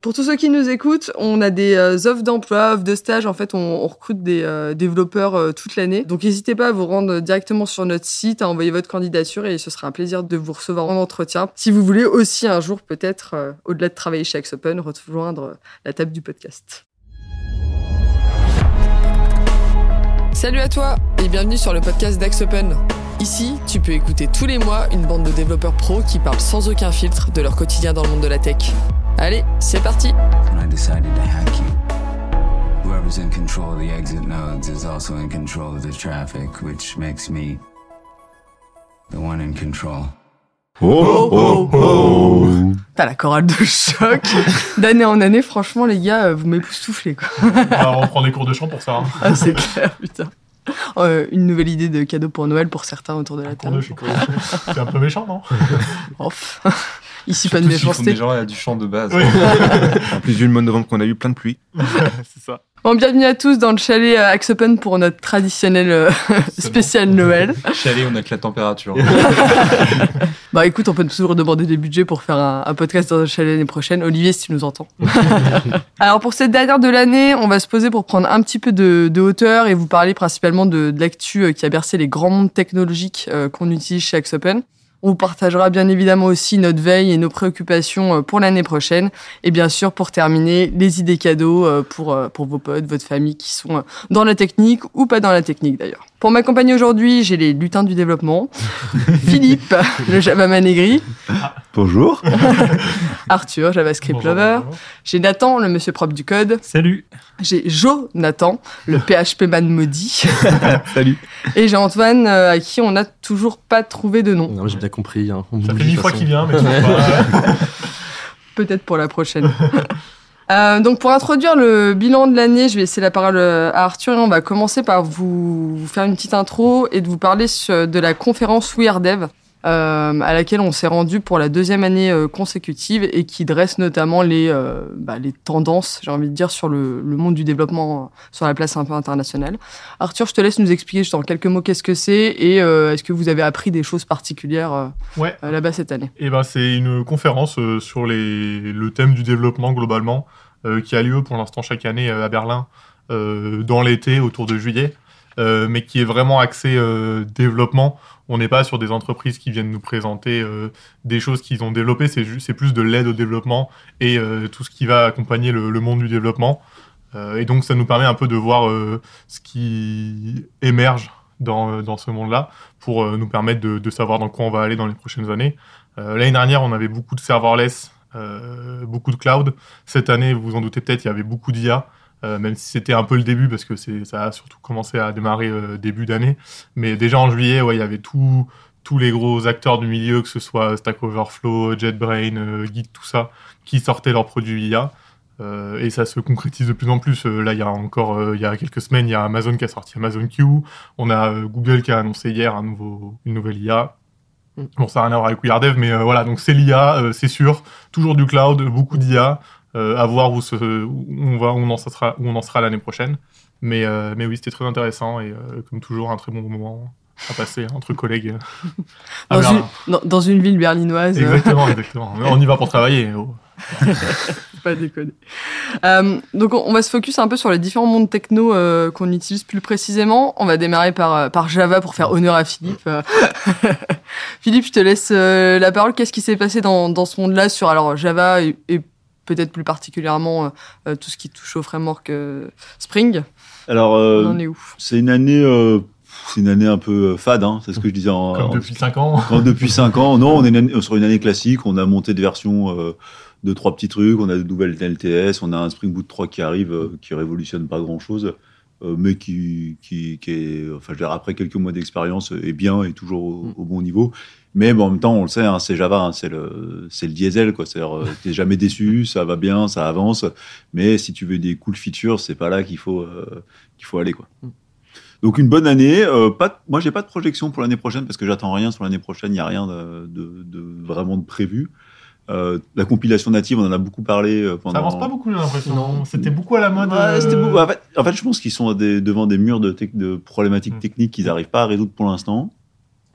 Pour tous ceux qui nous écoutent, on a des euh, offres d'emploi, offres de stage. En fait, on, recrute des euh, développeurs euh, toute l'année. Donc, n'hésitez pas à vous rendre directement sur notre site, à envoyer votre candidature et ce sera un plaisir de vous recevoir en entretien. Si vous voulez aussi un jour, peut-être, au-delà de travailler chez Axopen, rejoindre la table du podcast. Salut à toi et bienvenue sur le podcast d'Axopen. Ici, tu peux écouter tous les mois une bande de développeurs pros qui parlent sans aucun filtre de leur quotidien dans le monde de la tech. Allez, c'est parti when I decided to hack you. Whoever's in control of the exit nodes is also in control of the traffic, which makes me the one in control. Oh, oh, oh. T'as la chorale de choc. D'année en année, franchement, les gars, euh, vous m'époustouflez, quoi. Alors, on prend des cours de chant pour ça. Hein. Ah, c'est clair, putain. Euh, une nouvelle idée de cadeau pour Noël pour certains autour de la table. C'est un peu méchant, non? Off. Ici, pas de Surtout s'ils font méchanceté. déjà du chant de base. Oui. en plus, vu le mois de novembre qu'on a eu, plein de pluie. C'est ça. Bon, bienvenue à tous dans le chalet euh, Axe Open pour notre traditionnel euh, spécial Noël. Chalet, on a que la température. Bah écoute, on peut toujours demander des budgets pour faire un, un podcast dans le chalet l'année prochaine. Olivier, si tu nous entends. Alors pour cette dernière de l'année, on va se poser pour prendre un petit peu de, de hauteur et vous parler principalement de, de l'actu euh, qui a bercé les grands mondes technologiques euh, qu'on utilise chez Axe Open. On vous partagera bien évidemment aussi notre veille et nos préoccupations euh, pour l'année prochaine. Et bien sûr, pour terminer, les idées cadeaux euh, pour, euh, pour vos potes, votre famille qui sont dans la technique ou pas dans la technique d'ailleurs. Pour m'accompagner aujourd'hui, j'ai les lutins du développement. Philippe, le Java aigri. Bonjour. Arthur, JavaScript Bonjour, lover. J'ai Nathan, le monsieur propre du code. Salut. J'ai Jonathan, le PHP man maudit. Salut. Et j'ai Antoine, euh, à qui on n'a toujours pas trouvé de nom. Non, j'ai bien compris. Hein. On Ça oublie, fait dix fois qu'il vient, mais tu vois pas. Peut-être pour la prochaine. Euh, donc pour introduire le bilan de l'année, je vais laisser la parole euh, à Arthur et on va commencer par vous, vous faire une petite intro et de vous parler de la conférence We Are Dev euh, à laquelle on s'est rendu pour la deuxième année euh, consécutive et qui dresse notamment les, euh, bah, les tendances, j'ai envie de dire, sur le, le monde du développement sur la place un peu internationale. Arthur, je te laisse nous expliquer juste en quelques mots qu'est-ce que c'est et est-ce que vous avez appris des choses particulières Ouais. là-bas cette année? Et ben, c'est une conférence sur les, le thème du développement globalement, qui a lieu pour l'instant chaque année à Berlin, dans l'été, autour de juillet, euh, mais qui est vraiment axé euh, développement. On n'est pas sur des entreprises qui viennent nous présenter euh, des choses qu'ils ont développées, c'est plus de l'aide au développement et tout ce qui va accompagner le, monde du développement. Et donc, ça nous permet un peu de voir ce qui émerge dans, ce monde-là pour nous permettre de, de savoir dans quoi on va aller dans les prochaines années. L'année dernière, on avait beaucoup de serverless, beaucoup de cloud. Cette année, vous vous en doutez peut-être, il y avait beaucoup d'IA, euh, même si c'était un peu le début, parce que c'est- ça a surtout commencé à démarrer euh, début d'année. Mais déjà en juillet, ouais, il y avait tout, tous les gros acteurs du milieu, que ce soit Stack Overflow, JetBrain, euh, Git, tout ça, qui sortaient leurs produits IA. Euh, et ça se concrétise de plus en plus. Euh, là, il y a encore, euh, il y a quelques semaines, il y a Amazon qui a sorti Amazon Q. On a Google qui a annoncé hier un nouveau, une nouvelle IA. Mm. Bon, ça n'a rien à voir avec We Are Dev, mais voilà, donc c'est l'IA, euh, c'est sûr. Toujours du cloud, beaucoup d'IA. Euh, à voir où, se, où on va, où on en sera, où on en sera l'année prochaine. Mais, euh, mais oui, c'était très intéressant et euh, comme toujours, un très bon moment à passer entre collègues. à Dans une, dans, dans une ville berlinoise. Exactement, exactement. On y va pour travailler. oh. pas déconner. Euh, donc on on va se focus un peu sur les différents mondes techno euh, qu'on utilise plus précisément. On va démarrer par, par Java pour faire honneur à Philippe. Philippe, je te laisse euh, la parole. Qu'est-ce qui s'est passé dans, dans ce monde-là sur alors Java et, et peut-être plus particulièrement euh, euh, tout ce qui touche au framework euh, Spring Alors, On en est où? c'est une année, euh, c'est une année un peu fade, hein, c'est ce que je disais en, Comme en- depuis 5 ans. quand- depuis 5 ans. Non, on est une année- sur une année classique. On a monté de versions euh, de trois petits trucs. On a de nouvelles LTS. On a un Spring Boot 3 qui arrive, euh, qui révolutionne pas grand chose, mais qui, qui, qui est, enfin, je dirais, après quelques mois d'expérience, est bien et toujours au, au bon niveau. Mais bon, en même temps, on le sait, hein, c'est Java, hein, c'est le, c'est le diesel, quoi. C'est-à-dire, euh, t'es jamais déçu, ça va bien, ça avance. Mais si tu veux des cool features, c'est pas là qu'il faut, euh, qu'il faut aller, quoi. Donc une bonne année. Euh, pas, de- moi, j'ai pas de projection pour l'année prochaine parce que j'attends rien sur l'année prochaine. Il y a rien de, de, de vraiment de prévu. Euh, la compilation native, on en a beaucoup parlé pendant. Ça avance pas beaucoup, j'ai l'impression. Non. C'était beaucoup à la mode. Ouais, c'était euh, beaucoup. En fait, en fait, je pense qu'ils sont des- devant des murs de, problématiques Mm. techniques qu'ils n'arrivent pas à résoudre pour l'instant.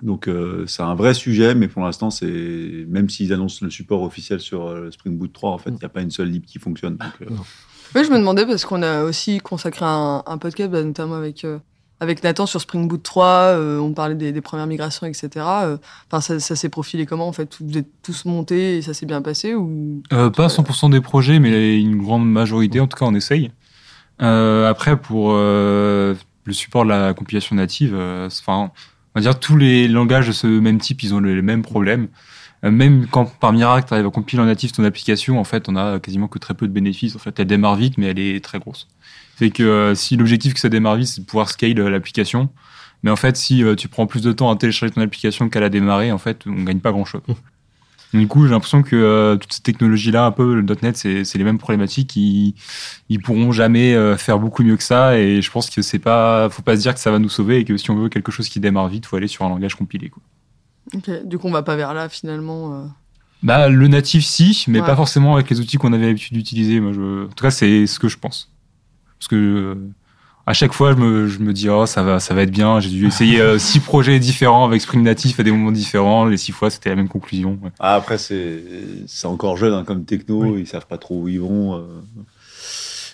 Donc euh, c'est un vrai sujet, mais pour l'instant, c'est même s'ils annoncent le support officiel sur euh, Spring Boot 3, en fait, il n'y a pas une seule lib qui fonctionne. Donc, euh, Oui, je me demandais parce qu'on a aussi consacré un, un podcast, bah, notamment avec, euh, avec Nathan sur Spring Boot 3. euh, on parlait des, des premières migrations, etc. Euh, Enfin, ça, ça s'est profilé comment en fait? Vous êtes tous montés et ça s'est bien passé ou? Euh, pas 100% des projets, mais une grande majorité, en tout cas, on essaye. Euh, après, pour euh, le support de la compilation native, euh, enfin, on va dire tous les langages de ce même type, ils ont le- les mêmes problèmes. Euh, même quand par miracle, tu arrives à compiler en natif ton application, en fait, on a quasiment que très peu de bénéfices. En fait, elle démarre vite, mais elle est très grosse. C'est que euh, si l'objectif que ça démarre vite, c'est de pouvoir scale euh, l'application, mais en fait, si tu prends plus de temps à télécharger ton application qu'à la démarrer, en fait, on gagne pas grand-chose. Du coup, j'ai l'impression que euh, toutes ces technologies-là, un peu, le .NET, c'est les mêmes problématiques. Ils, ils pourront jamais euh, faire beaucoup mieux que ça. Et je pense que c'est pas, faut pas se dire que ça va nous sauver et que si on veut quelque chose qui démarre vite, faut aller sur un langage compilé. Quoi. Ok, Du coup, on va pas vers là finalement. euh. Bah, le natif, si, mais Ouais. pas forcément avec les outils qu'on avait l'habitude d'utiliser. Moi, je... En tout cas, c'est ce que je pense. Parce que euh, à chaque fois, je me, je me dis, oh, ça va, ça va être bien. J'ai dû essayer euh, six projets différents avec Spring Natif à des moments différents. Les six fois, c'était la même conclusion. ouais. ah, après, c'est c'est encore jeune hein, comme techno, ils savent pas trop où ils vont. euh.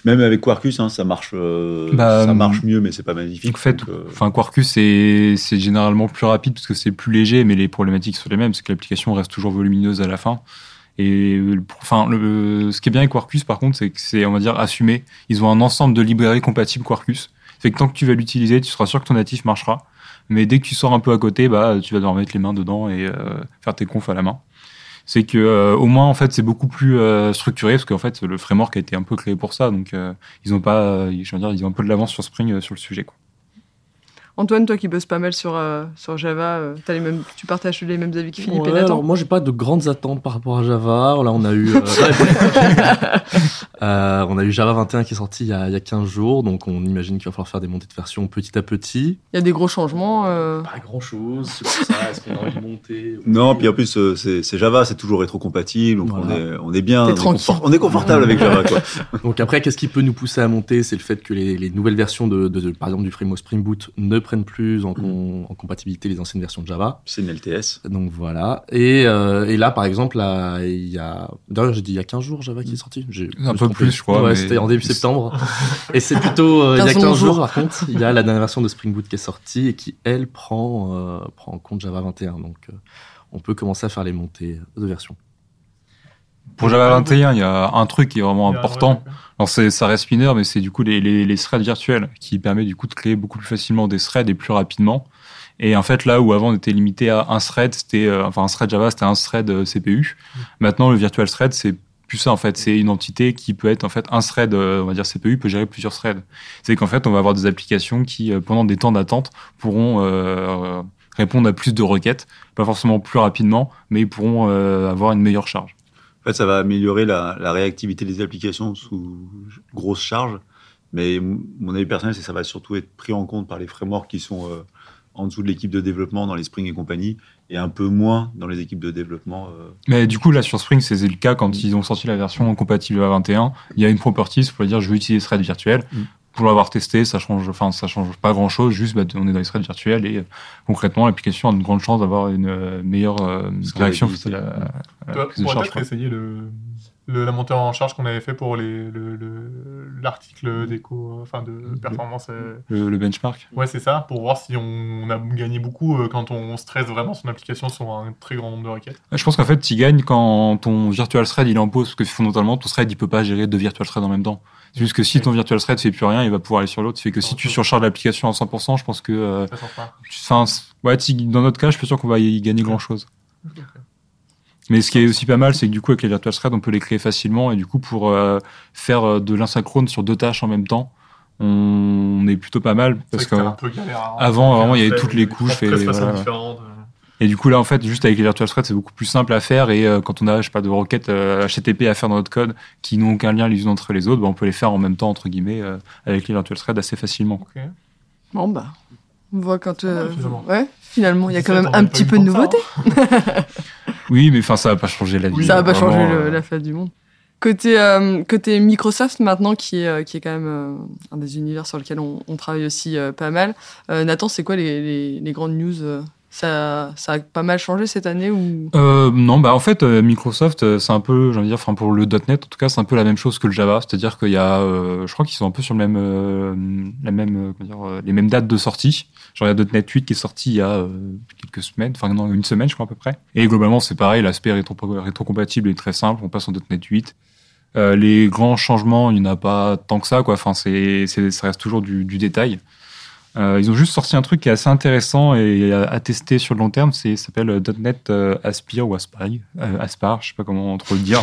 Même avec Quarkus, hein, ça marche, euh, Bah, ça marche mieux, mais c'est pas magnifique. En fait, euh, enfin Quarkus c'est c'est généralement plus rapide parce que c'est plus léger, mais les problématiques sont les mêmes, c'est que l'application reste toujours volumineuse à la fin. Et enfin, le, ce qui est bien avec Quarkus, par contre, c'est que c'est on va dire assumé. Ils ont un ensemble de librairies compatibles Quarkus. Fait que tant que tu vas l'utiliser, tu seras sûr que ton natif marchera. Mais dès que tu sors un peu à côté, bah tu vas devoir mettre les mains dedans et euh, faire tes confs à la main. C'est que euh, au moins en fait c'est beaucoup plus euh, structuré parce qu'en fait le framework a été un peu créé pour ça, donc euh, ils ont pas, euh, je veux dire, ils ont un peu de l'avance sur Spring euh, sur le sujet. Quoi. Antoine, toi qui bosses pas mal sur, euh, sur Java, euh, t'as les mêmes, tu partages les mêmes avis que Philippe Ouais, et Nathan alors moi j'ai pas de grandes attentes par rapport à Java. Là on a eu euh, euh, on a eu Java 21 qui est sorti il y, a, il y a 15 jours, donc on imagine qu'il va falloir faire des montées de version petit à petit. Il y a des gros changements. euh. Pas grand chose, c'est pour ça. Est-ce qu'on a envie de monter Non, puis en plus, euh, c'est Java, c'est toujours rétro-compatible, donc on, est, on est bien, T'es on est, tranquille. confort- on est confortable avec Java. Quoi. Donc après, qu'est-ce qui peut nous pousser à monter? C'est le fait que les, les nouvelles versions de, de- de- par exemple du framework Spring Boot ne prennent plus en, con- en compatibilité les anciennes versions de Java. C'est une LTS. Donc voilà. Et, euh, et là, par exemple, là, il y a. D'ailleurs, j'ai dit il y a 15 jours Java qui est sorti. Un peu plus, je crois, Ouais, mais- c'était en début septembre. et c'est plutôt euh, il y a 15 15 jours, jours. par contre. Il y a la dernière version de Spring Boot qui est sortie et qui, elle, prend, euh, prend en compte Java 21. Donc euh, on peut commencer à faire les montées de version. Pour Java 21, il y a un truc qui est vraiment important. Alors c'est, ça reste mineur, mais c'est du coup les, les, les threads virtuels qui permet du coup de créer beaucoup plus facilement des threads et plus rapidement. Et en fait, là où avant on était limité à un thread, c'était euh, enfin un thread Java, c'était un thread euh, CPU. Maintenant, le virtual thread, c'est plus ça en fait. C'est une entité qui peut être en fait un thread, euh, on va dire CPU, peut gérer plusieurs threads. C'est qu'en fait, on va avoir des applications qui, euh, pendant des temps d'attente, pourront euh, répondre à plus de requêtes, pas forcément plus rapidement, mais ils pourront euh, avoir une meilleure charge. En fait, ça va améliorer la, la réactivité des applications sous grosse charge. Mais mon avis personnel, c'est que ça va surtout être pris en compte par les frameworks qui sont euh, en dessous de l'équipe de développement dans les Spring et compagnie, et un peu moins dans les équipes de développement. euh. Mais du coup, là, sur Spring, c'est le cas quand ils ont sorti la version compatible à 21. Il y a une properties pour dire je veux utiliser thread virtuel. Mm. Pour l'avoir testé, ça change, enfin, ça change pas grand chose. Juste, bah, on est dans les threads virtuels et euh, concrètement, l'application a une grande chance d'avoir une euh, meilleure euh, réaction face à à la prise de charge. essayer le, le- la montée en charge qu'on avait fait pour les- le- l'article d'éco, enfin de performance. euh, Le, benchmark. Ouais, c'est ça, pour voir si on a gagné beaucoup euh, quand on stresse vraiment son application sur un très grand nombre de requêtes. Je pense qu'en fait, tu gagnes quand ton virtual thread il est en pause, parce que fondamentalement, ton thread il peut pas gérer deux virtual threads en même temps. C'est juste que si ton virtual thread fait plus rien, il va pouvoir aller sur l'autre. C'est que si tu surcharges l'application à 100%, je pense que, euh, Ça sent pas. ouais, tu- dans notre cas, je suis sûr qu'on va y gagner grand chose. Ok. Mais ce qui est aussi pas mal, c'est que du coup, avec les virtual threads, on peut les créer facilement. Et du coup, pour euh, faire euh, de l'asynchrone sur deux tâches en même temps, on est plutôt pas mal. Parce que que, c'était un peu galère. avant, vraiment, il y avait toutes les couches 13 et voilà. euh. et du coup, là, en fait, juste avec les virtual threads, c'est beaucoup plus simple à faire. Et euh, quand on a, je sais pas, de requêtes euh, HTTP à faire dans notre code qui n'ont aucun lien les unes entre les autres, bah, on peut les faire en même temps, entre guillemets, euh, avec les virtual threads assez facilement. Bon bah, on voit quand. euh, finalement. ouais, finalement, il y a Ça, quand même un petit eu peu de ça, nouveauté. hein. Oui, mais enfin, ça va pas changer la vie. Ça va pas Vraiment, changer le- euh, la fête du monde. Côté, euh, côté Microsoft maintenant, qui est, euh, qui est quand même euh, un des univers sur lequel on, on travaille aussi euh, pas mal. Euh, Nathan, c'est quoi les, les, les grandes news euh, Ça, a pas mal changé cette année ou? Euh, non, bah en fait, euh, Microsoft, euh, c'est un peu, j'ai envie de dire, pour le .NET, en tout cas, c'est un peu la même chose que le Java, c'est-à-dire qu'il y a, je crois qu'ils sont un peu sur la même, les mêmes dates de sortie. Genre il y a .NET 8 qui est sorti il y a quelques semaines, enfin une semaine, je crois à peu près. Et globalement, c'est pareil, l'aspect rétro rétrocompatible est très simple. On passe en .NET 8. Euh, les grands changements, il n'y en a pas tant que ça, quoi. Enfin, ça reste toujours du détail. Euh, ils ont juste sorti un truc qui est assez intéressant et à, à tester sur le long terme. C'est s'appelle euh, .NET euh, Aspire ou Aspire, euh, Aspar, je sais pas comment trop le dire.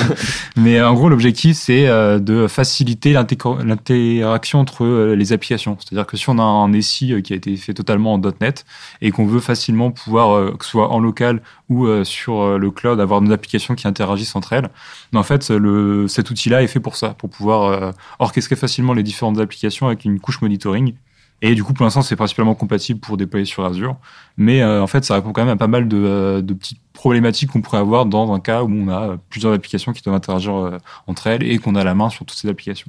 Mais euh, en gros, l'objectif c'est de faciliter l'interaction entre les applications. C'est-à-dire que si on a un SI qui a été fait totalement en .NET et qu'on veut facilement pouvoir, que ce soit en local ou sur le cloud, avoir des applications qui interagissent entre elles, mais en fait, le, cet outil-là est fait pour ça, pour pouvoir orchestrer facilement les différentes applications avec une couche monitoring. Et du coup, pour l'instant, c'est principalement compatible pour déployer sur Azure. Mais euh, en fait, ça répond quand même à pas mal de, euh, de petites problématiques qu'on pourrait avoir dans un cas où on a euh, plusieurs applications qui doivent interagir euh, entre elles et qu'on a la main sur toutes ces applications.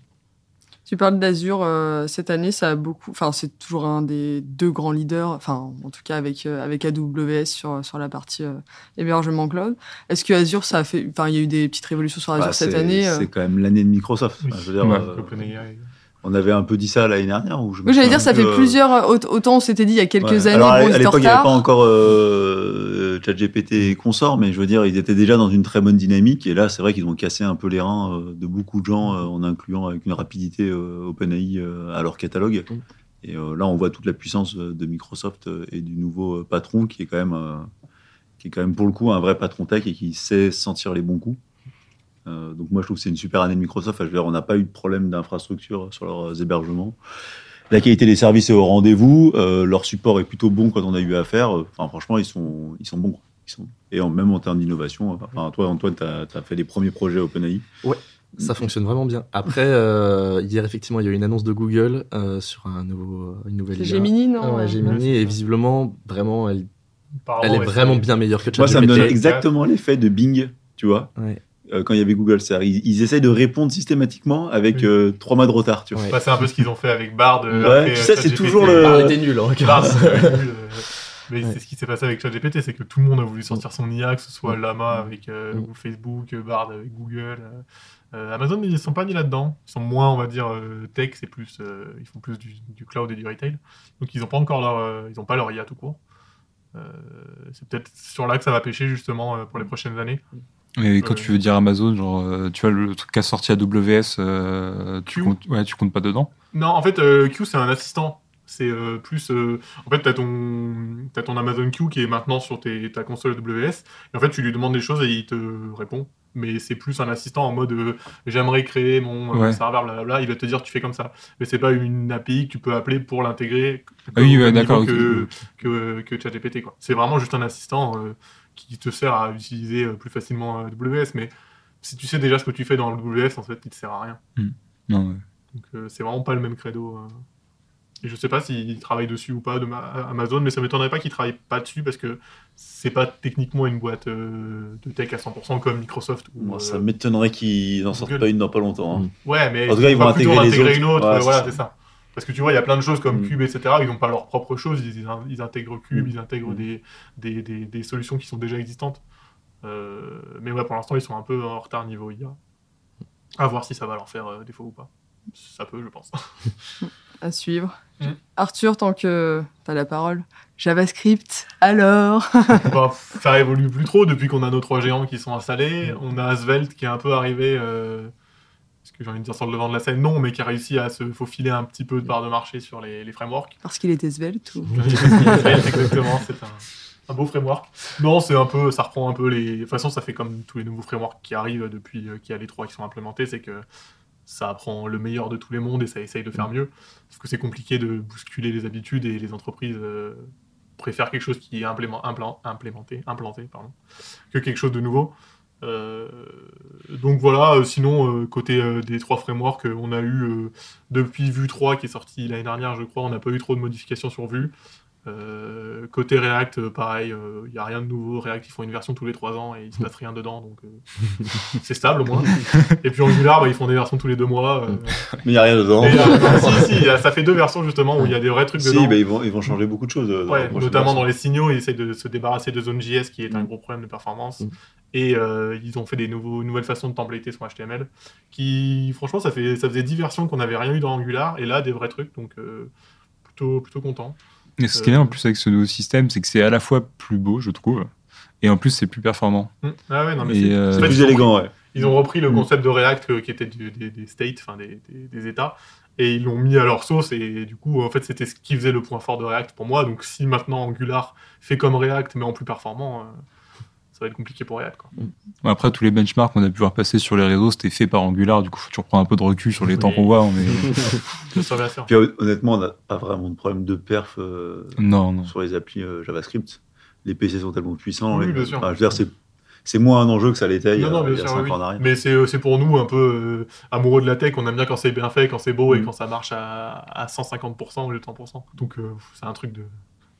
Tu parles d'Azure euh, cette année, ça a beaucoup. Enfin, c'est toujours un des deux grands leaders. Enfin, en tout cas avec euh, avec AWS sur sur la partie euh, hébergement cloud. Est-ce que Azure, ça a fait. Enfin, il y a eu des petites révolutions sur Azure Bah, cette c'est- année. euh. C'est quand même l'année de Microsoft. Oui. Enfin, je veux dire, Ouais. On avait un peu dit ça l'année dernière. Où je me Oui, j'allais dire, ça fait euh, plusieurs. aut- Autant on s'était dit il y a quelques Ouais. années, Alors, à, l'époque, il n'y avait pas encore euh, ChatGPT et consorts, mais je veux dire, ils étaient déjà dans une très bonne dynamique. Et là, c'est vrai qu'ils ont cassé un peu les reins euh, de beaucoup de gens euh, en incluant avec une rapidité OpenAI à leur catalogue. Mm. Et euh, là, on voit toute la puissance de Microsoft et du nouveau patron qui est quand même, euh, qui est quand même pour le coup un vrai patron tech et qui sait sentir les bons coups. Euh, donc moi, je trouve que c'est une super année de Microsoft. Enfin, je veux dire, on n'a pas eu de problème d'infrastructure sur leurs hébergements. La qualité des services est au rendez-vous. euh, leur support est plutôt bon quand on a eu affaire. Enfin, franchement, ils sont, ils sont bons. Ils sont... Et en, même en termes d'innovation. Enfin, toi, Antoine, tu as, fait les premiers projets OpenAI. Ça fonctionne vraiment bien. Après, euh, hier, effectivement, il y a eu une annonce de Google euh, sur un nouveau, une nouvelle. Gemini, non Ah ouais, Gemini, Ouais, et visiblement, vraiment, elle, elle est ouais, vraiment bien meilleure que Moi, ça me donne ChatGPT. exactement l'effet de Bing, tu vois, Ouais. Euh, quand il y avait Google. Ils, ils essayent de répondre systématiquement avec Oui. euh, trois mois de retard, tu vois. Ouais. Bah, c'est un peu ce qu'ils ont fait avec Bard. euh, Ouais, après, tu euh, sais, c'est toujours le- était Bard, c'est nul, Mais Ouais. c'est ce qui s'est passé avec ChatGPT, c'est que tout le monde a voulu sortir son IA, que ce soit Mm. Lama avec euh, Mm. Facebook, Bard avec Google. euh, Amazon, ils sont pas mis là-dedans. Ils sont moins, on va dire, euh, tech, c'est plus, euh, ils font plus du, du cloud et du retail. Donc ils ont pas encore leur, euh, ils ont pas leur IA tout court. Euh, c'est peut-être sur là que ça va pêcher justement euh, pour les prochaines années. Et quand tu veux dire Amazon, genre, euh, tu vois, le truc qu'a sorti AWS, euh, tu, Q. comptes, ouais, tu comptes pas dedans? Non, en fait, euh, Q, c'est un assistant. C'est euh, plus. euh, en fait, tu as ton, t'as ton Amazon Q qui est maintenant sur tes, ta console AWS. Et en fait, tu lui demandes des choses et il te répond. Mais c'est plus un assistant en mode euh, j'aimerais créer mon Ouais. serveur, blablabla. Il va te dire tu fais comme ça. Mais c'est pas une API que tu peux appeler pour l'intégrer. Ah oui, ouais, d'accord, niveau ok. Que, que, que ChatGPT. quoi. C'est vraiment juste un assistant qui te sert à utiliser euh, plus facilement euh, AWS. Mais si tu sais déjà ce que tu fais dans AWS, en fait, il te sert à rien. Non, ouais. Donc euh, c'est vraiment pas le même credo. euh. Et je sais pas s'ils travaillent dessus ou pas de ma- Amazon, mais ça m'étonnerait pas qu'ils travaillent pas dessus parce que c'est pas techniquement une boîte euh, de tech à 100% comme Microsoft. Ou, Moi, euh, ça m'étonnerait qu'ils n'en sortent pas une dans pas longtemps. hein. Ouais, mais En tout cas, ils vont intégrer les intégrer autres. une autre. Ouais, euh, c'est voilà, ça. c'est ça. Parce que tu vois, il y a plein de choses comme Mm. Cube, etc. Ils n'ont pas leur propre chose. Ils, ils intègrent Cube, Mm. ils intègrent Mm. des, des, des, des solutions qui sont déjà existantes. Euh, mais ouais, pour l'instant, ils sont un peu en retard niveau IA. À voir si ça va leur faire euh, défaut ou pas. Ça peut, je pense. À suivre. Arthur, tant que t'as la parole. JavaScript, alors Bah, ça évolue plus trop depuis qu'on a nos trois géants qui sont installés. On a Svelte qui est un peu arrivé, euh, j'ai envie de dire sur le devant de la scène, non, mais qui a réussi à se faufiler un petit peu de part de marché sur les, les frameworks. Parce qu'il était svelte ou... Svelte, exactement, c'est un, un beau framework. Non, c'est un peu, ça reprend un peu les. De toute façon, ça fait comme tous les nouveaux frameworks qui arrivent depuis euh, qu'il y a les trois qui sont implémentés, c'est que ça apprend le meilleur de tous les mondes et ça essaye de faire mieux. Parce que c'est compliqué de bousculer les habitudes et les entreprises euh, préfèrent quelque chose qui est implément- implémenté, implanté, pardon, que quelque chose de nouveau. Euh, donc voilà, euh, sinon, euh, côté euh, des trois frameworks, euh, on a eu, euh, depuis Vue 3 qui est sorti l'année dernière, je crois, on n'a pas eu trop de modifications sur Vue. Euh, côté React, euh, pareil, il n'y a rien de nouveau. React, ils font une version tous les 3 ans et il se passe rien dedans, donc euh, c'est stable au moins. Et puis Angular, bah, ils font des versions tous les 2 mois. euh, Mais il n'y a rien dedans. et, euh, si, si, ça fait deux versions justement où il y a des vrais trucs Si, dedans. bah, ils, vont, ils vont changer beaucoup de choses. euh, dans Ouais, notamment dans version. les signaux, ils essayent de se débarrasser de Zone.js qui est un Mm. gros problème de performance. Mm. Et euh, ils ont fait des nouveaux, nouvelles façons de templater son HTML qui, franchement, ça, fait, ça faisait 10 versions qu'on n'avait rien eu dans Angular et là, des vrais trucs, donc euh, plutôt, plutôt content. Et ce qui est bien en plus avec ce nouveau système, c'est que c'est à la fois plus beau, je trouve, et en plus c'est plus performant. Mm. Ah ouais, non, mais c'est- euh, plus ils ont élégant, ouais. Ils ont repris le Mm. concept de React euh, qui était du- des, des states, enfin des, des- des états, et ils l'ont mis à leur sauce. Et du coup, en fait, c'était ce qui faisait le point fort de React pour moi. Donc, si maintenant Angular fait comme React, mais en plus performant, euh, va être compliqué pour React. Quoi. Bon, Après, tous les benchmarks qu'on a pu voir passer sur les réseaux, c'était fait par Angular, du coup, tu reprends un peu de recul sur les temps qu'on voit. Mais... Puis hon- honnêtement, on n'a pas vraiment de problème de perf euh, non, non. sur les applis euh, JavaScript. Les PC sont tellement puissants. Oui, les- bien sûr. enfin, je veux dire, c'est, c'est moins un enjeu que ça l'était il y a, Non, bien sûr, cinq oui. ans en arrière. Mais c'est euh, c'est pour nous un peu euh, amoureux de la tech. On aime bien quand c'est bien fait, quand c'est beau et Mm. quand ça marche à, à 150% au lieu de 100%. Donc, euh, c'est un truc de,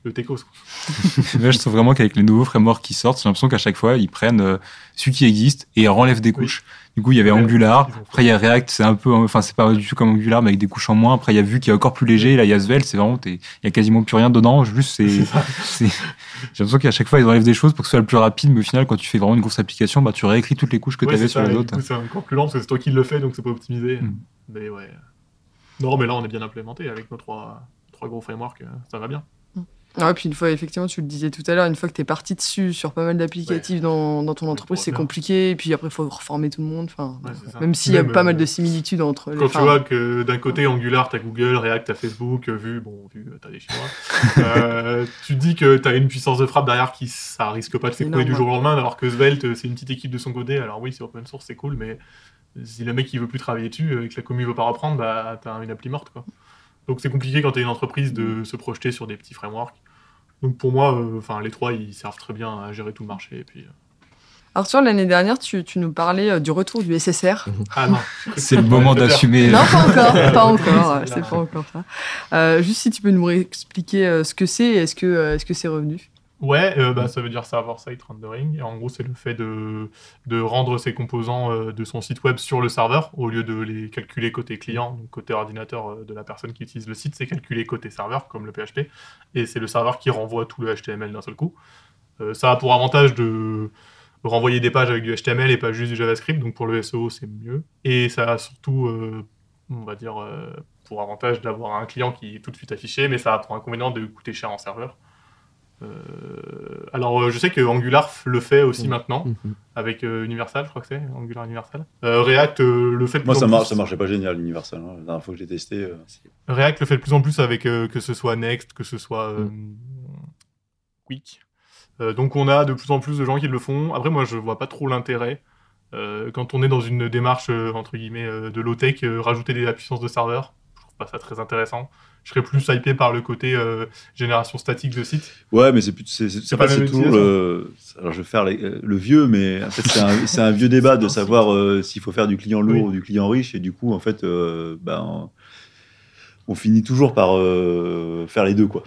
de techos. Là, je trouve vraiment qu'avec les nouveaux frameworks qui sortent, j'ai l'impression qu'à chaque fois, ils prennent euh, celui qui existe et enlèvent des couches. Du coup, il y avait Ouais, Angular, après il y a React, c'est un peu, enfin, c'est pas du tout comme Angular, mais avec des couches en moins. Après, il y a Vue qui est encore plus léger, là, il y a Svelte, c'est vraiment, il y a quasiment plus rien dedans, juste c'est, j'ai l'impression qu'à chaque fois, ils enlèvent des choses pour que ce soit le plus rapide, mais au final, quand tu fais vraiment une grosse application, bah, tu réécris toutes les couches que Ouais, tu avais sur les autres. C'est encore plus lent parce que c'est toi qui le fais, donc c'est pas optimisé. Mm. Mais ouais. Non, mais là, on est bien implémenté avec nos trois, trois gros frameworks. euh, Ça va bien. Ouais, puis une fois, effectivement, tu le disais tout à l'heure, une fois que tu es parti dessus sur pas mal d'applicatifs dans, dans ton entreprise, c'est compliqué. Et puis après, il faut reformer tout le monde. Enfin, Ouais, même s'il y a Même, pas euh, mal de similitudes entre les. Quand tu vois que d'un côté, Angular, t'as Google, React, t'as Facebook, euh, Vue, bon, Vue, euh, t'as des Chinois. euh, tu te dis que t'as une puissance de frappe derrière qui, ça risque pas de s'écrouler du jour au lendemain, alors que Svelte, euh, c'est une petite équipe de son côté. Alors oui, c'est open source, c'est cool, mais si le mec il veut plus travailler dessus euh, et que la commu veut pas reprendre, bah t'as une appli morte, quoi. Donc c'est compliqué quand t'es une entreprise de se projeter sur des petits frameworks. Donc pour moi, euh, enfin les trois, ils servent très bien à gérer tout le marché. Et puis, euh, Arthur, l'année dernière, tu, tu nous parlais euh, du retour du SSR. Ah non, C'est le moment d'assumer. Non, pas encore, pas encore, C'est pas encore ça. Euh, juste si tu peux nous expliquer euh, ce que c'est et est-ce que euh, est-ce que c'est revenu? Ouais, euh, bah, ça veut dire server-side rendering. Et en gros, c'est le fait de, de rendre ses composants euh, de son site web sur le serveur au lieu de les calculer côté client, donc côté ordinateur euh, de la personne qui utilise le site, c'est calculé côté serveur, comme le PHP. Et c'est le serveur qui renvoie tout le HTML d'un seul coup. Euh, ça a pour avantage de renvoyer des pages avec du HTML et pas juste du JavaScript, donc pour le SEO, c'est mieux. Et ça a surtout, on va dire, pour avantage d'avoir un client qui est tout de suite affiché, mais ça a pour inconvénient de coûter cher en serveur. Euh, alors, euh, je sais que Angular le fait aussi Mhm. maintenant, Mhm. avec euh, Universal, je crois que c'est, Angular Universal. Euh, React euh, le fait de Moi, plus ça, en marche, plus- ça marchait pas génial, Universal. hein. La dernière fois que j'ai testé. euh, React le fait de plus en plus avec euh, que ce soit Next, que ce soit euh, Quick. Euh, donc on a de plus en plus de gens qui le font. Après moi je vois pas trop l'intérêt euh, quand on est dans une démarche euh, entre guillemets euh, de low tech, rajouter de la puissance de serveur. Je trouve pas ça très intéressant. Je serais plus hypé par le côté euh, génération statique de site. Ouais, mais c'est plus- c'est pas c'est toujours le. Alors je vais faire les- euh, le vieux, mais en fait c'est un, vieux débat de savoir euh, s'il faut faire du client lourd Oui. ou du client riche, et du coup en fait, euh, ben, on finit toujours par euh, faire les deux quoi.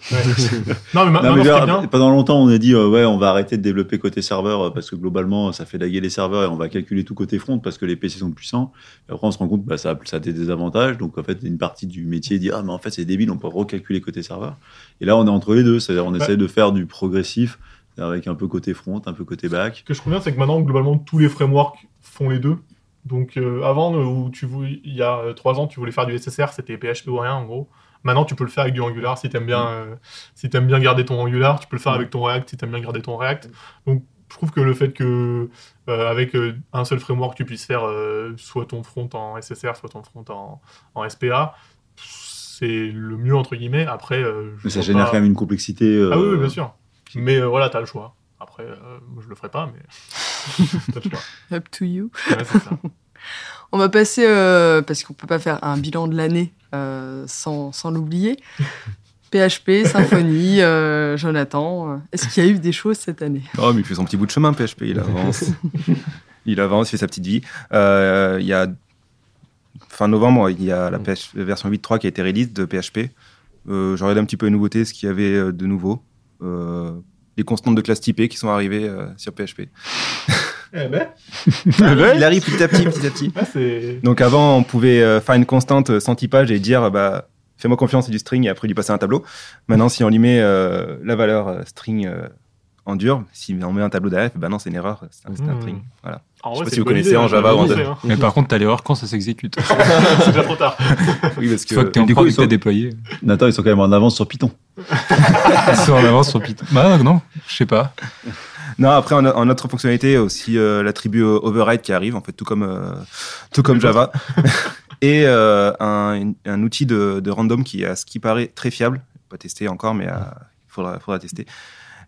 non mais ma- Non, maintenant mais ce qui est là, bien, pendant longtemps, on a dit euh, ouais, on va arrêter de développer côté serveur euh, parce que globalement, ça fait laguer les serveurs et on va calculer tout côté front parce que les PC sont puissants. Et après, on se rend compte bah, ça, a, ça a des désavantages. Donc en fait, une partie du métier dit ah mais en fait c'est débile, on peut recalculer côté serveur. Et là, on est entre les deux, c'est-à-dire on Ouais. essaie de faire du progressif avec un peu côté front, un peu côté back. Ce que je trouve bien, c'est que maintenant, globalement, tous les frameworks font les deux. Donc, euh, avant, euh, où tu voulais, il y a euh, trois ans, tu voulais faire du SSR, c'était PHP ou rien, en gros. Maintenant, tu peux le faire avec du Angular si t'aimes bien, euh, si t'aimes bien garder ton Angular. Tu peux le faire avec ton React si t'aimes bien garder ton React. Donc, je trouve que le fait que, euh, avec un seul framework, tu puisses faire euh, soit ton front en SSR, soit ton front en, en SPA, c'est le mieux, entre guillemets. Après, euh, Mais ça génère pas- quand même une complexité. euh, Ah oui, oui, bien sûr. Mais voilà, t'as le choix. Après, euh, je le ferai pas, mais. Up to you. Ouais, c'est ça. On va passer, euh, parce qu'on peut pas faire un bilan de l'année euh, sans, sans l'oublier. PHP, Symfony, euh, Jonathan, est-ce qu'il y a eu des choses cette année? Oh, mais il fait son petit bout de chemin, PHP, il avance. il avance, il fait sa petite vie. Euh, il y a fin novembre, il y a la PHP version 8.3 qui a été release de PHP. Euh, J'ai regardé un petit peu les nouveautés, ce qu'il y avait de nouveau. Les constantes de classe typée qui sont arrivées euh, sur PHP. Eh ben, Il arrive petit à petit, petit à petit. c'est. Donc avant, on pouvait euh, faire une constante euh, sans typage et dire, bah, fais-moi confiance, c'est du string, et après lui passer un tableau. Maintenant, si on lui met euh, la valeur euh, string euh, en dur, si on met un tableau derrière, bah non, c'est une erreur, c'est un, Hmm. string. Voilà. En Je sais vrai, pas si vous connaissez idée, en hein, Java ou en hein. Mais par contre, t'as l'erreur quand ça s'exécute. c'est déjà trop tard. Oui, parce Une fois que que t'es en du coup, ils sont- déployé, Nathan, ils sont quand même en avance sur Python. ils sont en avance sur Python. Bah non, je sais pas. Non, après, en, en autre fonctionnalité, aussi euh, l'attribut euh, override qui arrive, en fait, tout comme, euh, tout comme Java. et euh, un, outil de, de random qui, à ce qui paraît, très fiable. Pas testé encore, mais il faudra, faudra tester.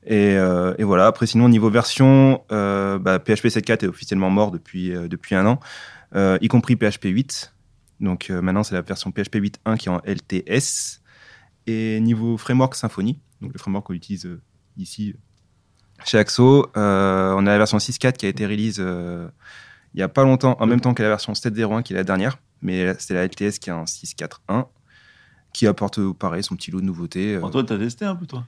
Et, euh, et voilà. Après, sinon, niveau version, euh, bah, PHP 7.4 est officiellement mort depuis, euh, depuis un an, y compris PHP 8. Donc maintenant, c'est la version PHP 8.1 qui est en LTS. Et niveau framework Symfony, donc le framework qu'on utilise ici chez Axo, on a la version 6.4 qui a été release il y a pas longtemps, en même temps que la version 7.01 qui est la dernière, mais c'est la LTS qui est en 6.4.1 qui apporte pareil son petit lot de nouveautés. Antoine, t'as testé un peu, toi?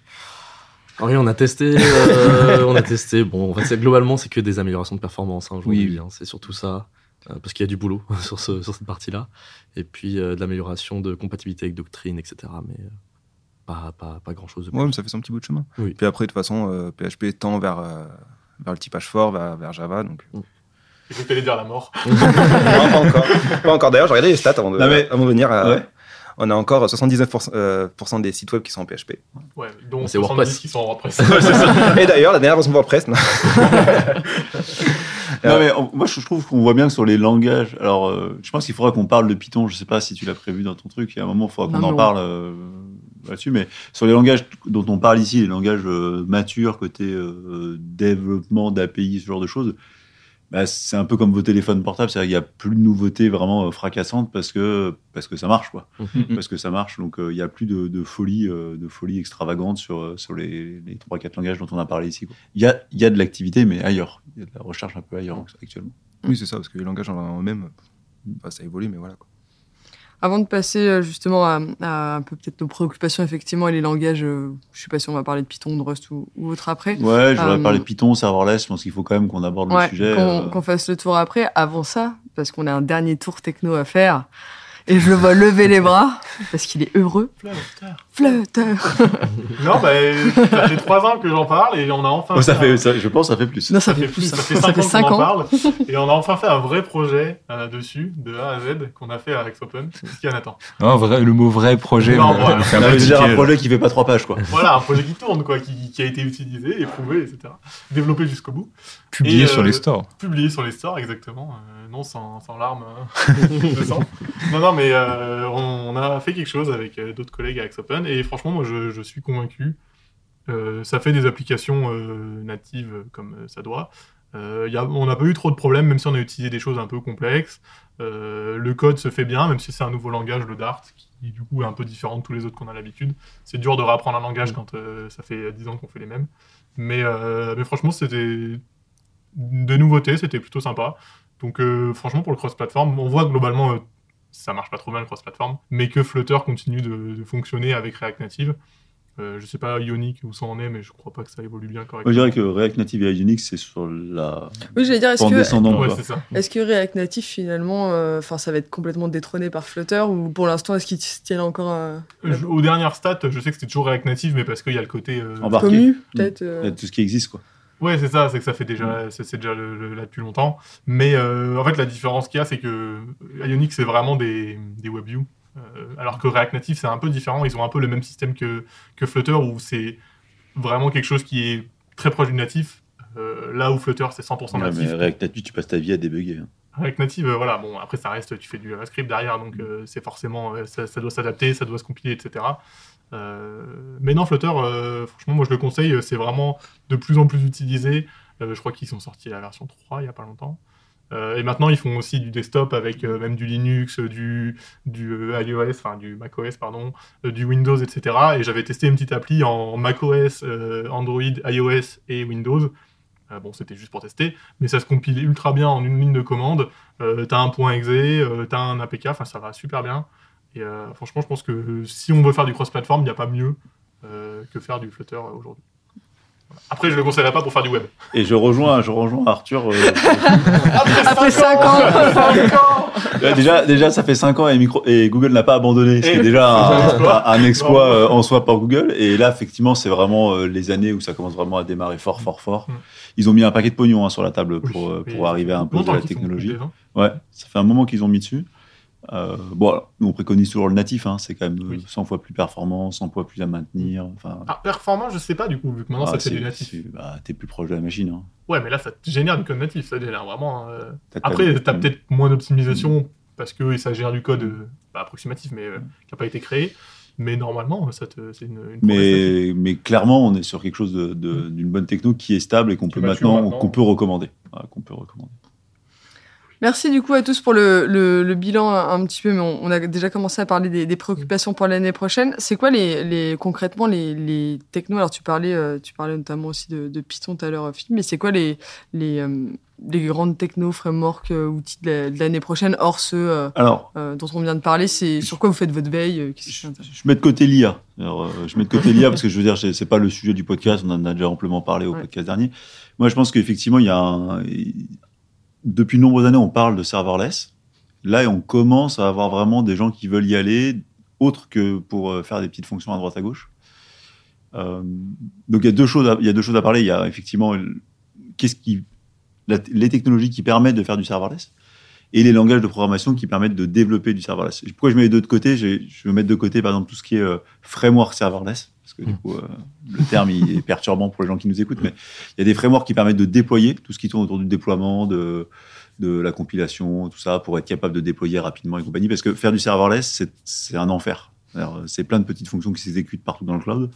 Oui, on a testé. euh, on a testé. Bon, en fait, globalement, c'est que des améliorations de performance. Hein, aujourd'hui, Oui. hein, c'est surtout ça. euh, parce qu'il y a du boulot sur, ce, sur cette partie-là. Et puis euh, de l'amélioration de compatibilité avec Doctrine, etc. Mais euh, pas, pas, pas grand-chose de plus. Ouais, mais ça fait son petit bout de chemin. Oui. Puis après, de toute façon, euh, PHP tend vers, euh, vers le typage fort, vers, vers Java. Donc... Il faut t'allais dire la mort. non, pas encore. Pas encore. D'ailleurs, j'ai regardé les stats avant de, Non, mais- avant de venir. à- Ouais. On a encore 79% euh, des sites web qui sont en PHP. Ouais, dont C'est 70 WordPress. qui sont en WordPress. Et d'ailleurs, la dernière version de WordPress, non. Non, mais on- moi, je trouve qu'on voit bien que sur les langages. Alors, euh, je pense qu'il faudra qu'on parle de Python. Je sais pas si tu l'as prévu dans ton truc. Il y a un moment, il faudra qu'on en parle euh, là-dessus. Mais sur les langages dont on parle ici, les langages euh, matures, côté euh, développement d'API, ce genre de choses, bah, c'est un peu comme vos téléphones portables. C'est-à-dire qu'il n'y a plus de nouveautés vraiment euh, fracassantes parce que, parce que ça marche, quoi. Mhm. Parce que ça marche. Donc, euh, il n'y a plus de, de folie, euh, de folie extravagante sur, euh, sur les, les 3-4 langages dont on a parlé ici. Il y a, il y a de l'activité, mais ailleurs. Il y a de la recherche un peu ailleurs actuellement. Oui, c'est ça, parce que les langages en eux-mêmes, bah, ça évolue, mais voilà. Quoi. Avant de passer euh, justement à, à un peu peut-être nos préoccupations, effectivement, et les langages, euh, je sais pas si on va parler de Python, de Rust ou, ou autre après. Ouais, j'aurais Euh, parlé de Python, serverless. Je pense qu'il faut quand même qu'on aborde Ouais, le sujet. qu'on euh, qu'on fasse le tour après. Avant ça, parce qu'on a un dernier tour techno à faire, et je le vois lever les bras, parce qu'il est heureux. Flutter non, bah, ça fait 3 ans que j'en parle et on a enfin oh, ça un- fait, ça- je pense que ça fait plus. Non, ça, Ça fait fait plus. Ça, ça fait 5 fait ans cinq qu'on en ans. parle. Et on a enfin fait un vrai projet euh, dessus, de A à Z, qu'on a fait avec Open. C'est ce qu'il y a Nathan. Non, vrai, le mot vrai projet Non, me- voilà. un On peu tiquer, un projet qui fait pas trois pages, quoi. Voilà, un projet qui tourne, quoi, qui, qui a été utilisé, éprouvé, etc. Développé jusqu'au bout. Publié Et, sur euh, les stores. Publié sur les stores, exactement. Euh, non, sans, sans larmes euh, de sang. Non, non, mais euh, on, on a fait quelque chose avec euh, d'autres collègues avec Open. Et franchement, moi, je, suis convaincu. Euh, ça fait des applications euh, natives euh, comme ça doit. On n'a pas eu trop de problèmes, même si on a utilisé des choses un peu complexes. Le code se fait bien, même si c'est un nouveau langage, le Dart, qui du coup est un peu différent de tous les autres qu'on a l'habitude. C'est dur de réapprendre un langage quand ça fait 10 ans qu'on fait les mêmes. Mais, franchement, c'était des nouveautés, c'était plutôt sympa. Donc franchement, pour le cross-platform, on voit globalement, ça marche pas trop bien le cross-platform, mais que Flutter continue de, de fonctionner avec React Native. Euh, je sais pas Ionic où ça en est, mais je crois pas que ça évolue bien Moi, correctement. je dirais que React Native et Unix, c'est sur la Oui, j'allais dire, est-ce que. Ouais, ça. est-ce que React Native, finalement, euh, enfin, ça va être complètement détrôné par Flutter, ou pour l'instant, est-ce qu'il se tiennent encore à Je- aux dernières stats, je sais que c'était toujours React Native, mais parce qu'il y a le côté. euh, Embarqué. commu, peut-être Il y euh, a tout ce qui existe, quoi. Ouais, c'est ça, c'est que ça fait déjà, c'est c'est déjà le, le- là depuis longtemps. Mais euh, en fait, la différence qu'il y a, c'est que Ionic, c'est vraiment des, des WebView. Euh, alors que React Native, c'est un peu différent. Ils ont un peu le même système que, que Flutter, où c'est vraiment quelque chose qui est très proche du natif. Euh, là où Flutter, c'est 100% Ouais, natif. mais React Native, tu passes ta vie à débugger. hein. React Native, voilà, bon, après ça reste, tu fais du JavaScript derrière, donc c'est forcément, ça, ça doit s'adapter, ça doit se compiler, etc. Euh, mais non, Flutter, euh, franchement, moi je le conseille, euh, c'est vraiment de plus en plus utilisé. Je crois qu'ils sont sortis la version 3 il n'y a pas longtemps. Et maintenant, ils font aussi du desktop avec même du Linux, du, du iOS, enfin du macOS, pardon, du Windows, etc. Et j'avais testé une petite appli en macOS, Android, iOS et Windows. Bon, c'était juste pour tester, mais ça se compile ultra bien en une ligne de commande. T'as un point exe, t'as un APK, enfin ça va super bien. Et euh, franchement, je pense que si on veut faire du cross-platform, il n'y a pas mieux euh, que faire du Flutter euh, aujourd'hui. Voilà. Après, je ne le conseillerais pas pour faire du web. Et je rejoins, je rejoins Arthur. euh, Après 5 ans. Ouais, déjà, déjà, ça fait 5 ans et, micro, et Google n'a pas abandonné, ce qui Et- est déjà c'est un un, exploit. un- un exploit en soi pour Google. Et là, effectivement, c'est vraiment les années où ça commence vraiment à démarrer fort, fort, fort. Mm. Ils ont mis un paquet de pognon hein, sur la table pour, Oui, pour arriver à imposer longtemps la qu'ils font technologie. hein. Ouais, ça fait un moment qu'ils ont mis dessus. Euh, bon, nous, on préconise toujours le natif, hein, c'est quand même euh, Oui. 100 fois plus performant, 100 fois plus à maintenir. Enfin, Ah, performant, je sais pas du coup, vu que maintenant ah, ça fait du natif. c'est- bah, t'es plus proche de la machine. Hein. Ouais, mais là, ça te génère du code natif, ça génère vraiment. euh, T'as quand Après, même- tu as peut-être moins d'optimisation parce que ça gère du code euh, pas approximatif, mais euh, qui n'a pas été créé. Mais normalement, ça c'est une, une. Mais, mais clairement, on est sur quelque chose de- de- d'une bonne techno qui est stable et qu'on peut maintenant, maintenant. qu'on peut recommander. Qu'on peut recommander. Merci du coup à tous pour le, le, le bilan un, un petit peu, mais on, on a déjà commencé à parler des, des préoccupations pour l'année prochaine. C'est quoi les, les concrètement les, les technos? Alors tu parlais, euh, tu parlais notamment aussi de, de Python tout à l'heure, Philippe, mais c'est quoi les, les, euh, les grandes technos, frameworks, euh, outils de la- de l'année prochaine, hors ceux euh, Alors, euh, dont on vient de parler? C'est sur quoi vous faites votre veille euh, je, mets de côté l'IA. Alors, euh, je mets de côté l'IA parce que je veux dire, c'est c'est pas le sujet du podcast. On en a déjà amplement parlé au Ouais. podcast dernier. Moi, je pense qu'effectivement, il y a un- depuis de nombreuses années, on parle de serverless. Là, on commence à avoir vraiment des gens qui veulent y aller, autre que pour euh, faire des petites fonctions à droite à gauche. Euh, donc, il y a deux choses. À, parler. Il y a effectivement les technologies qui permettent de faire du serverless et les langages de programmation qui permettent de développer du serverless. Pourquoi je mets les deux de côté? Je vais mettre de côté, par exemple, tout ce qui est euh, framework serverless, parce que du Mm. coup, euh, le terme il est perturbant pour les gens qui nous écoutent, mais il y a des frameworks qui permettent de déployer tout ce qui tourne autour du déploiement, de, de la compilation, tout ça, pour être capable de déployer rapidement et compagnie, parce que faire du serverless, c'est- un enfer. C'est plein de petites fonctions qui s'exécutent partout dans le cloud.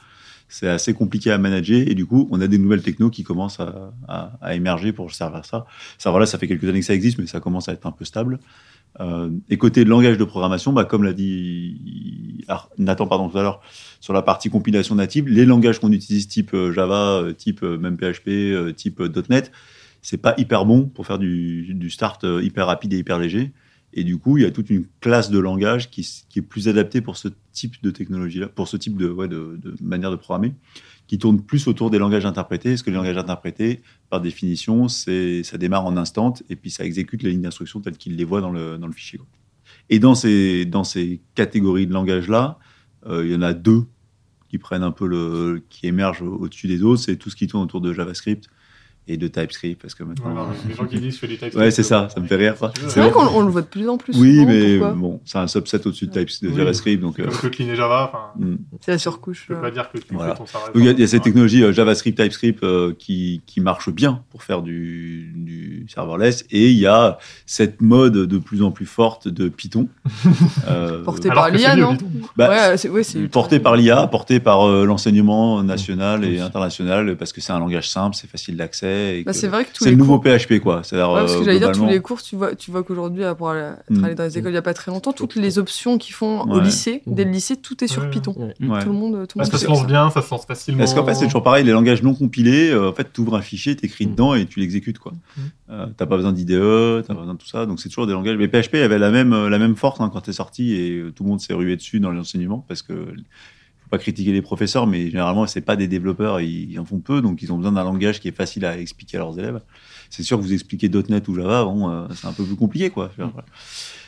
C'est assez compliqué à manager et du coup, on a des nouvelles technos qui commencent à, émerger pour servir ça. Serverless, ça fait quelques années que ça existe, mais ça commence à être un peu stable. Euh, et côté langage de programmation, bah, comme l'a dit Nathan pardon, tout à l'heure, sur la partie compilation native, les langages qu'on utilise type euh, Java, euh, type même PHP, type .NET, c'est pas hyper bon pour faire du, start hyper rapide et hyper léger. Et du coup, il y a toute une classe de langage qui, est plus adaptée pour ce type de technologie-là, pour ce type de, manière de programmer, qui tourne plus autour des langages interprétés. Parce que les langages interprétés, par définition, ça démarre en instant et puis ça exécute les lignes d'instruction telles qu'il les voit dans le, fichier. Et dans ces, catégories de langage-là, euh, il y en a deux qui prennent un peu le, qui émergent au- au-dessus des autres. C'est tout ce qui tourne autour de JavaScript et de TypeScript, parce que maintenant. Voilà, les gens qui disent je fais des types. Ouais, c'est ça, ça me fait rire, ça. C'est vrai qu'on on le voit de plus en plus. Oui, souvent, mais bon, c'est un subset au-dessus de, TypeScript, de Oui. JavaScript, donc. C'est euh, comme Kotlin et Java. Enfin, hmm. C'est la surcouche. je peux pas dire que tu Voilà. il y a, il y a cette technologie euh, JavaScript, TypeScript euh, qui, qui marche bien pour faire du, du serverless. Et il y a cette mode de plus en plus forte de Python. euh, Porté Alors par l'IA, non bah, Ouais, c'est ouais, c'est porté par l'IA, porté par euh, l'enseignement national et international, parce que c'est un langage simple, c'est facile d'accès. Bah, que c'est vrai que tous C'est les le nouveau cours- PHP, quoi. Ouais, parce que euh, j'allais dire, tous les cours, tu vois, tu vois qu'aujourd'hui, à pouvoir aller travailler dans les écoles il n'y a pas très longtemps, toutes les options qu'ils font au lycée, dès le lycée, tout est sur Ouais. Python. Ouais. Tout le monde, tout le monde ça se lance bien, ça se lance facilement. Parce qu'en fait, c'est toujours pareil, les langages non compilés, euh, en fait, tu ouvres un fichier, tu écris Mm. dedans et tu l'exécutes. quoi. Mm. Euh, t'as pas besoin d'IDE, t'as pas besoin de tout ça. Donc, c'est toujours des langages. Mais PHP avait la même, la même force hein, quand t'es sorti et tout le monde s'est rué dessus dans l'enseignement parce que pas critiquer les professeurs, mais généralement, c'est pas des développeurs, ils, ils en font peu, donc ils ont besoin d'un langage qui est facile à expliquer à leurs élèves. C'est sûr que vous expliquez .NET ou Java, bon, euh, c'est un peu plus compliqué, quoi. Voilà.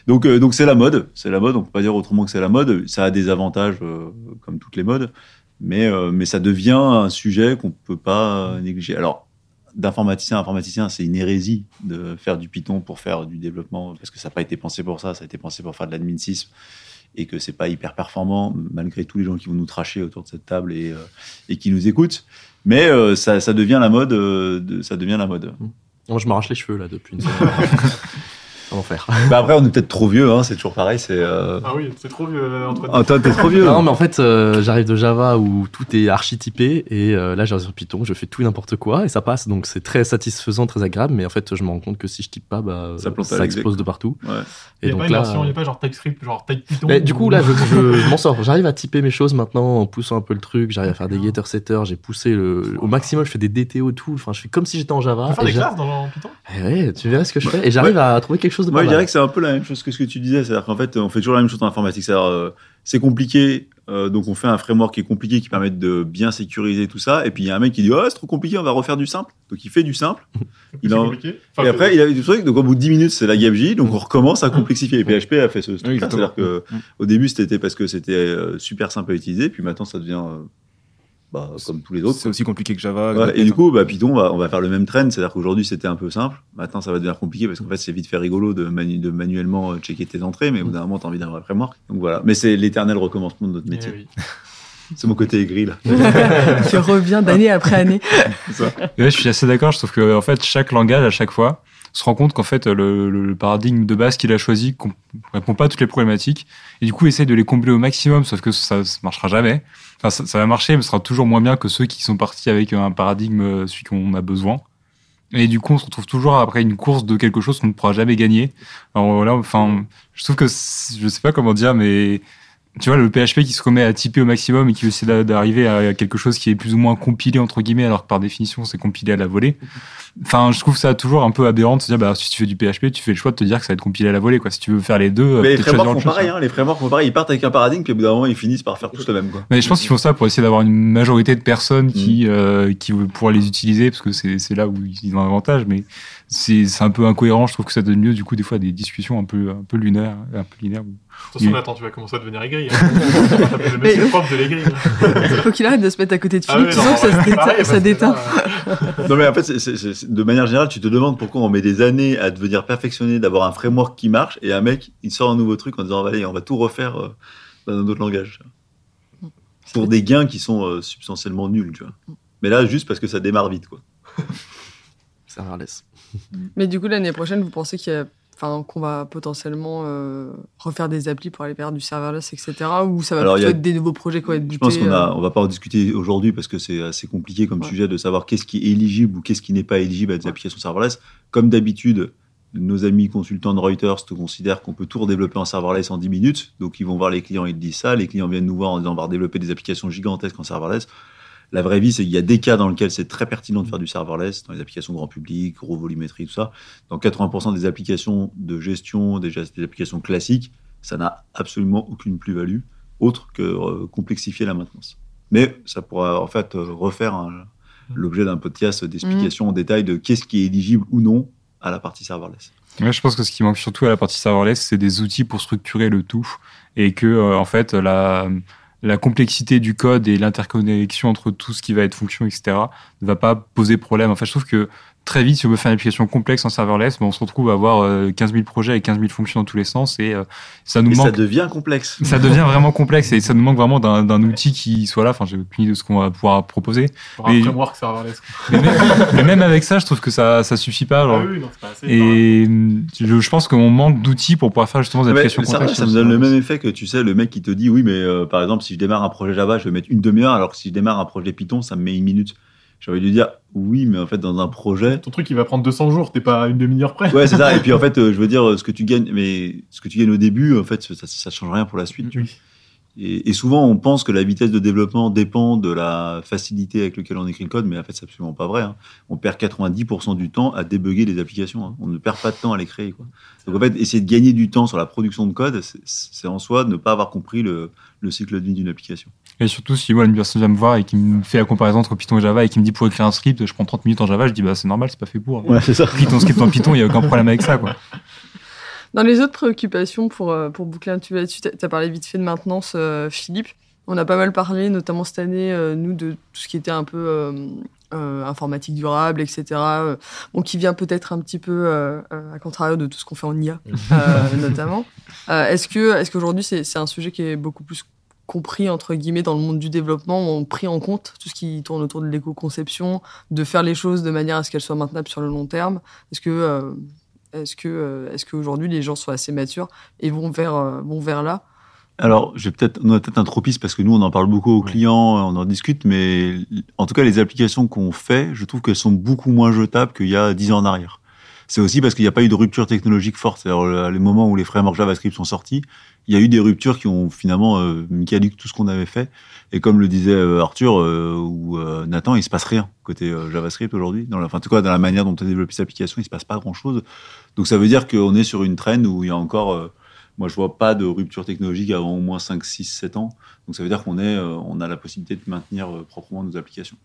Donc, euh, donc c'est la mode, c'est la mode. On peut pas dire autrement que c'est la mode. Ça a des avantages, euh, comme toutes les modes, mais mais ça devient un sujet qu'on peut pas négliger. Alors, d'informaticien à informaticien, c'est une hérésie de faire du Python pour faire du développement, parce que ça n'a pas été pensé pour ça. Ça a été pensé pour faire de l'admin 6 et que c'est pas hyper performant, malgré tous les gens qui vont nous tracher autour de cette table et, euh, et qui nous écoutent. Mais euh, ça, ça devient la mode. euh, de, ça devient la mode. Moi, je m'arrache les cheveux là depuis une semaine. Un enfer. Bah après, on est peut-être trop vieux. Hein, c'est toujours pareil. C'est euh... Ah oui, c'est trop vieux, euh, Antoine. Antoine, t'es trop vieux. Non, mais en fait, euh, j'arrive de Java où tout est archetypé et euh, là, j'arrive sur Python, je fais tout et n'importe quoi et ça passe. Donc, c'est très satisfaisant, très agréable. Mais en fait, je me rends compte que si je type pas, bah, Ça explose de partout. Ouais. Il Et n'y a donc pas une là, version, il n'y a pas genre TypeScript, genre Type Python. Mais du coup, ou- là, je, je- je m'en sors. J'arrive à typer mes choses maintenant en poussant un peu le truc. J'arrive à faire des getter setters. J'ai poussé le, au maximum. Je fais des DTO tout. Enfin, je fais comme si j'étais en Tu Java. peux faire Et des j'a- classes dans Python? Eh ouais, tu verrais ce que je fais. Et j'arrive à trouver quelque chose chose de Moi, pas je mal. dirais que c'est un peu la même chose que ce que tu disais. C'est-à-dire qu'en fait, on fait toujours la même chose en informatique. C'est-à-dire, euh, c'est compliqué, euh, donc on fait un framework qui est compliqué, qui permet de bien sécuriser tout ça. Et puis il y a un mec qui dit, oh, c'est trop compliqué, on va refaire du simple. Donc il fait du simple. Il C'est en- compliqué. et après, il a du truc. Donc au bout de 10 minutes, c'est la gabegie. Donc on recommence à complexifier. Et PHP a fait ce truc. C'est-à-dire que au début, c'était parce que c'était euh, super simple à utiliser. Puis maintenant, ça devient euh, bah, comme tous les autres. C'est aussi compliqué que Java. Ouais, que et du coup, bah, Python, on va, on va faire le même trend. C'est-à-dire qu'aujourd'hui, c'était un peu simple. Maintenant, ça va devenir compliqué parce qu'en fait, c'est vite fait rigolo de, manu- de manuellement euh, checker tes entrées, mais au bout d'un moment, t'as envie d'un vrai framework. Donc voilà. Mais c'est l'éternel recommencement de notre métier. Eh oui. C'est mon côté aigri, là. qui revient d'année après année. Ouais, je suis assez d'accord. Je trouve que en fait, chaque langage, à chaque fois, se rend compte qu'en fait, le, le- le paradigme de base qu'il a choisi com- répond pas à toutes les problématiques. Et du coup, essaye de les combler au maximum, sauf que ça, ne marchera jamais. Ça, va marcher, mais ce sera toujours moins bien que ceux qui sont partis avec un paradigme, euh, celui qu'on a besoin. Et du coup, on se retrouve toujours après une course de quelque chose qu'on ne pourra jamais gagner. Alors voilà, enfin, je trouve que je sais pas comment dire, mais tu vois, le PHP qui se remet à typer au maximum et qui essaie d'a- d'arriver à quelque chose qui est plus ou moins compilé, entre guillemets, alors que par définition, c'est compilé à la volée. Enfin, je trouve ça toujours un peu aberrant de se dire, bah, si tu fais du PHP, tu fais le choix de te dire que ça va être compilé à la volée, quoi. Si tu veux faire les deux, euh, Mais les frameworks font chose, pareil, quoi. hein. Les frameworks font pareil. Ils partent avec un paradigme, puis au bout d'un moment, ils finissent par faire tous le même, quoi. Mais je pense qu'ils font ça pour essayer d'avoir une majorité de personnes qui, euh, qui pouvoir les utiliser, parce que c'est là où ils ont un avantage, mais c'est c'est un peu incohérent. Je trouve que ça donne lieu, du coup, des fois, à des discussions un peu, un peu lunaires, un peu linéaires. De toute façon. Nathan, tu vas commencer à devenir aigri. Hein. Ça le Mais- propre de l'aigri. Faut qu'il arrête de se mettre à côté de Ah Philippe. tu non, sens que ça, se déteint- pareil, ça là, Non, mais en fait, de manière générale, tu te demandes pourquoi on met des années à devenir perfectionné, d'avoir un framework qui marche, et un mec, il sort un nouveau truc en disant, allez, on va tout refaire euh, dans un autre langage. Pour des gains qui sont euh, substantiellement nuls, tu vois. Mais là, juste parce que ça démarre vite, quoi. Serverless. Mais du coup, l'année prochaine, vous pensez qu'il y a- enfin, qu'on va potentiellement euh, refaire des applis pour aller vers du serverless, etc. Ou ça va Alors, plutôt a- être des nouveaux projets qui vont être Je pense butés, qu'on euh, on va pas en discuter aujourd'hui parce que c'est assez compliqué comme Ouais. sujet de savoir qu'est-ce qui est éligible ou qu'est-ce qui n'est pas éligible à des applications serverless. Comme d'habitude, nos amis consultants de Reuters te considèrent qu'on peut tout redévelopper en serverless en 10 minutes. Donc, ils vont voir les clients, ils te disent ça. Les clients viennent nous voir en disant on va redévelopper des applications gigantesques en serverless. La vraie vie, c'est qu'il y a des cas dans lesquels c'est très pertinent de faire du serverless, dans les applications grand public, gros volumétrie, tout ça. Dans 80% des applications de gestion, des, des applications classiques, ça n'a absolument aucune plus-value autre que euh, complexifier la maintenance. Mais ça pourra en fait euh, refaire un- l'objet d'un podcast d'explication en détail de qu'est-ce qui est éligible ou non à la partie serverless. Ouais, je pense que ce qui manque surtout à la partie serverless, c'est des outils pour structurer le tout et que euh, en fait la la complexité du code et l'interconnexion entre tout ce qui va être fonction, etc., ne va pas poser problème. En fait, je trouve que très vite, si on veut faire une application complexe en serverless, ben, on se retrouve à avoir euh, 15 000 projets avec 15 000 fonctions dans tous les sens et euh, ça nous Et ça manque. devient complexe. Ça devient vraiment complexe et ça nous manque vraiment d'un d'un outil qui soit là. Enfin, j'ai aucune idée de ce qu'on va pouvoir proposer. pour un Mais- framework serverless. Mais même, mais même avec ça, je trouve que ça, ça suffit pas. genre. Ah oui, non, c'est pas assez. Et je, je pense qu'on manque d'outils pour pouvoir faire justement des Mais applications ça, complexes. ça me donne le même effet que tu sais le mec qui te dit oui mais euh, par exemple si je démarre un projet Java je vais mettre une demi-heure alors que si je démarre un projet Python ça me met une minute. J'ai envie de lui dire oui mais en fait dans un projet Ton truc, il va prendre 200 jours, t'es pas à une demi-heure près. ouais c'est ça et puis en fait euh, je veux dire ce que tu gagnes mais ce que tu gagnes au début en fait ça, ça change rien pour la suite. Oui. Et, et souvent, on pense que la vitesse de développement dépend de la facilité avec laquelle on écrit le code, mais en fait, c'est absolument pas vrai. hein. On perd 90% du temps à débugger des applications. hein. On ne perd pas de temps à les créer. Quoi. Donc en fait, essayer de gagner du temps sur la production de code, c'est- c'est en soi ne pas avoir compris le, le cycle de vie d'une application. Et surtout, si moi, une personne vient me voir et qui me fait la comparaison entre Python et Java et qui me dit pour écrire un script, je prends 30 minutes en Java, je dis bah c'est normal, c'est pas fait pour. c'est ça. Écris ton script en Python, il y a aucun problème avec ça, quoi. Dans les autres préoccupations, pour, euh, pour boucler un peu là-dessus, tu as parlé vite fait de maintenance, euh, Philippe. On a pas mal parlé, notamment cette année, euh, nous, de tout ce qui était un peu euh, euh, informatique durable, etc. bon, qui vient peut-être un petit peu euh, à contrario de tout ce qu'on fait en IA, euh, notamment. Euh, est-ce que est-ce qu'aujourd'hui, c'est c'est un sujet qui est beaucoup plus compris, entre guillemets, dans le monde du développement, où on pris en compte tout ce qui tourne autour de l'éco-conception, de faire les choses de manière à ce qu'elles soient maintenables sur le long terme. Est-ce que... euh, est-ce que, euh, est-ce qu'aujourd'hui les gens sont assez matures et vont vers, euh, vont vers là? Alors, j'ai peut-être, on a peut-être un tropisme parce que nous, on en parle beaucoup aux clients, on en discute, mais en tout cas, les applications qu'on fait, je trouve qu'elles sont beaucoup moins jetables qu'il y a 10 ans en arrière. C'est aussi parce qu'il n'y a pas eu de rupture technologique forte. Le- les moments où les frameworks JavaScript sont sortis, il y a eu des ruptures qui ont finalement euh, caduc tout ce qu'on avait fait. Et comme le disait euh, Arthur euh, ou euh, Nathan, il se passe rien côté JavaScript aujourd'hui. Dans la, enfin, en tout cas, dans la manière dont on développe cette application, il se passe pas grand-chose. Donc ça veut dire qu'on est sur une traîne où il y a encore, moi je vois pas de rupture technologique avant au moins 5, 6, 7 ans. Donc ça veut dire qu'on est, on a la possibilité de maintenir proprement nos applications.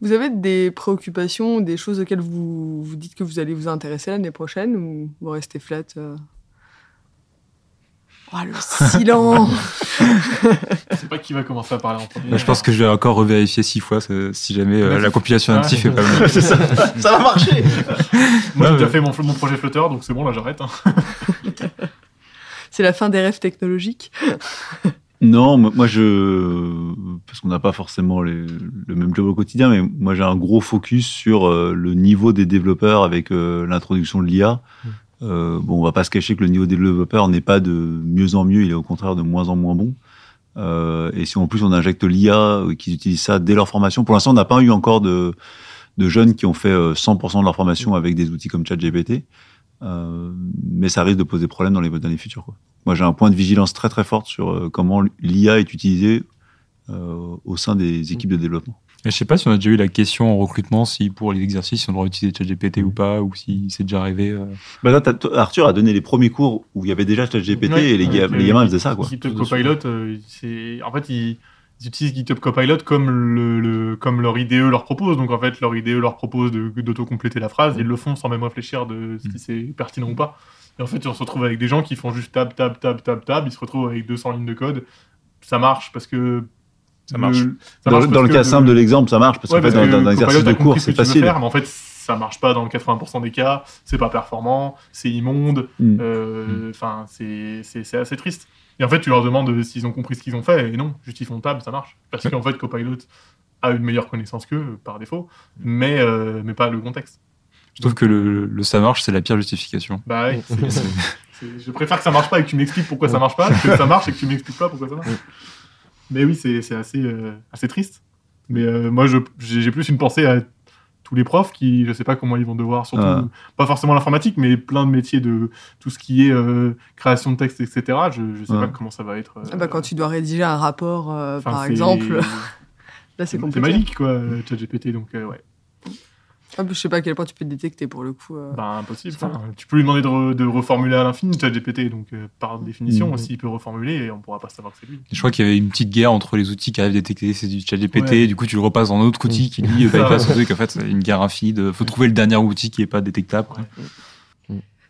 Vous avez des préoccupations, des choses auxquelles vous vous dites que vous allez vous intéresser l'année prochaine ou vous restez flat euh? Oh, le silence Je sais pas qui va commencer à parler en premier. Là, je pense que je vais encore revérifier six fois si jamais euh, la compilation Ouais. native est pas bonne. ça, ça va marcher Moi, j'ai déjà fait mon, mon projet Flutter, donc c'est bon, là, j'arrête. hein. C'est la fin des rêves technologiques. Non, moi je parce qu'on n'a pas forcément les- le même job au quotidien, mais moi j'ai un gros focus sur euh, le niveau des développeurs avec euh, l'introduction de l'IA. Euh, bon, on va pas se cacher que le niveau des développeurs n'est pas de mieux en mieux, il est au contraire de moins en moins bon. Euh, et si en plus on injecte l'IA, qu'ils utilisent ça dès leur formation, pour l'instant on n'a pas eu encore de, de jeunes qui ont fait euh, 100% de leur formation avec des outils comme ChatGPT, euh, mais ça risque de poser problème dans les années futures. Quoi. Moi, j'ai un point de vigilance très très forte sur euh, comment l'IA est utilisée euh, au sein des équipes de développement. Et je sais pas si on a déjà eu la question en recrutement, si pour les exercices, on doit utiliser ChatGPT ou pas, ou si c'est déjà arrivé. euh. Bah là, Arthur a donné les premiers cours où il y avait déjà ChatGPT Ouais, et les, ga- avec, les gamins ils faisaient ça. Quoi. Copilot, euh, en fait ils, ils utilisent GitHub Copilot comme le, le- comme leur IDE leur propose. Donc en fait leur IDE leur propose de d'auto-compléter la phrase, ils le font sans même réfléchir de si c'est pertinent ou pas. Et en fait on se retrouve avec des gens qui font juste tab tab tab tab tab, ils se retrouvent avec 200 lignes de code. Ça marche parce que Ça marche. ça Dans, marche dans le cas simple de l'exemple, ça marche parce Ouais, qu'en fait, parce dans, que dans un exercice de cours, ce c'est facile. faire, mais en fait, ça marche pas dans 80% des cas. C'est pas performant, c'est immonde. Mm. euh, Enfin, c'est- c'est assez triste. Et en fait, tu leur demandes s'ils ont compris ce qu'ils ont fait, et non, juste ils font table, ça marche. Parce qu'en fait, Copilot a une meilleure connaissance qu'eux, par défaut, mais, euh, mais pas le contexte. Je trouve que le, le ça marche, c'est la pire justification. Bah c'est- je préfère que ça marche pas et que tu m'expliques pourquoi ça marche pas, que ça marche et que tu m'expliques pas pourquoi ça marche. Mais oui, c'est c'est assez, euh, assez triste. Mais euh, moi, j'ai plus une pensée à tous les profs qui, je sais pas comment ils vont devoir, surtout, Ah. pas forcément l'informatique, mais plein de métiers de tout ce qui est euh, création de texte, etc. Je, je sais pas comment ça va être. euh, Ah bah, quand tu dois rédiger un rapport, euh, par c'est- exemple, là c'est C'est compliqué. magique, quoi, euh, ChatGPT, donc euh, ouais. Ah, je sais pas à quel point tu peux le détecter pour le coup. euh. Bah, impossible. Tu peux lui demander de, re- de reformuler à l'infini, ChatGPT, donc euh, par définition, Mhm. s'il peut reformuler, on pourra pas savoir que c'est lui. Je crois qu'il y avait une petite guerre entre les outils qui arrivent à détecter c'est du ChatGPT, Ouais. du coup tu le repasses dans un autre outil qui lui bypass le truc. En fait, c'est une guerre infinie. De... Faut trouver le dernier outil qui est pas détectable.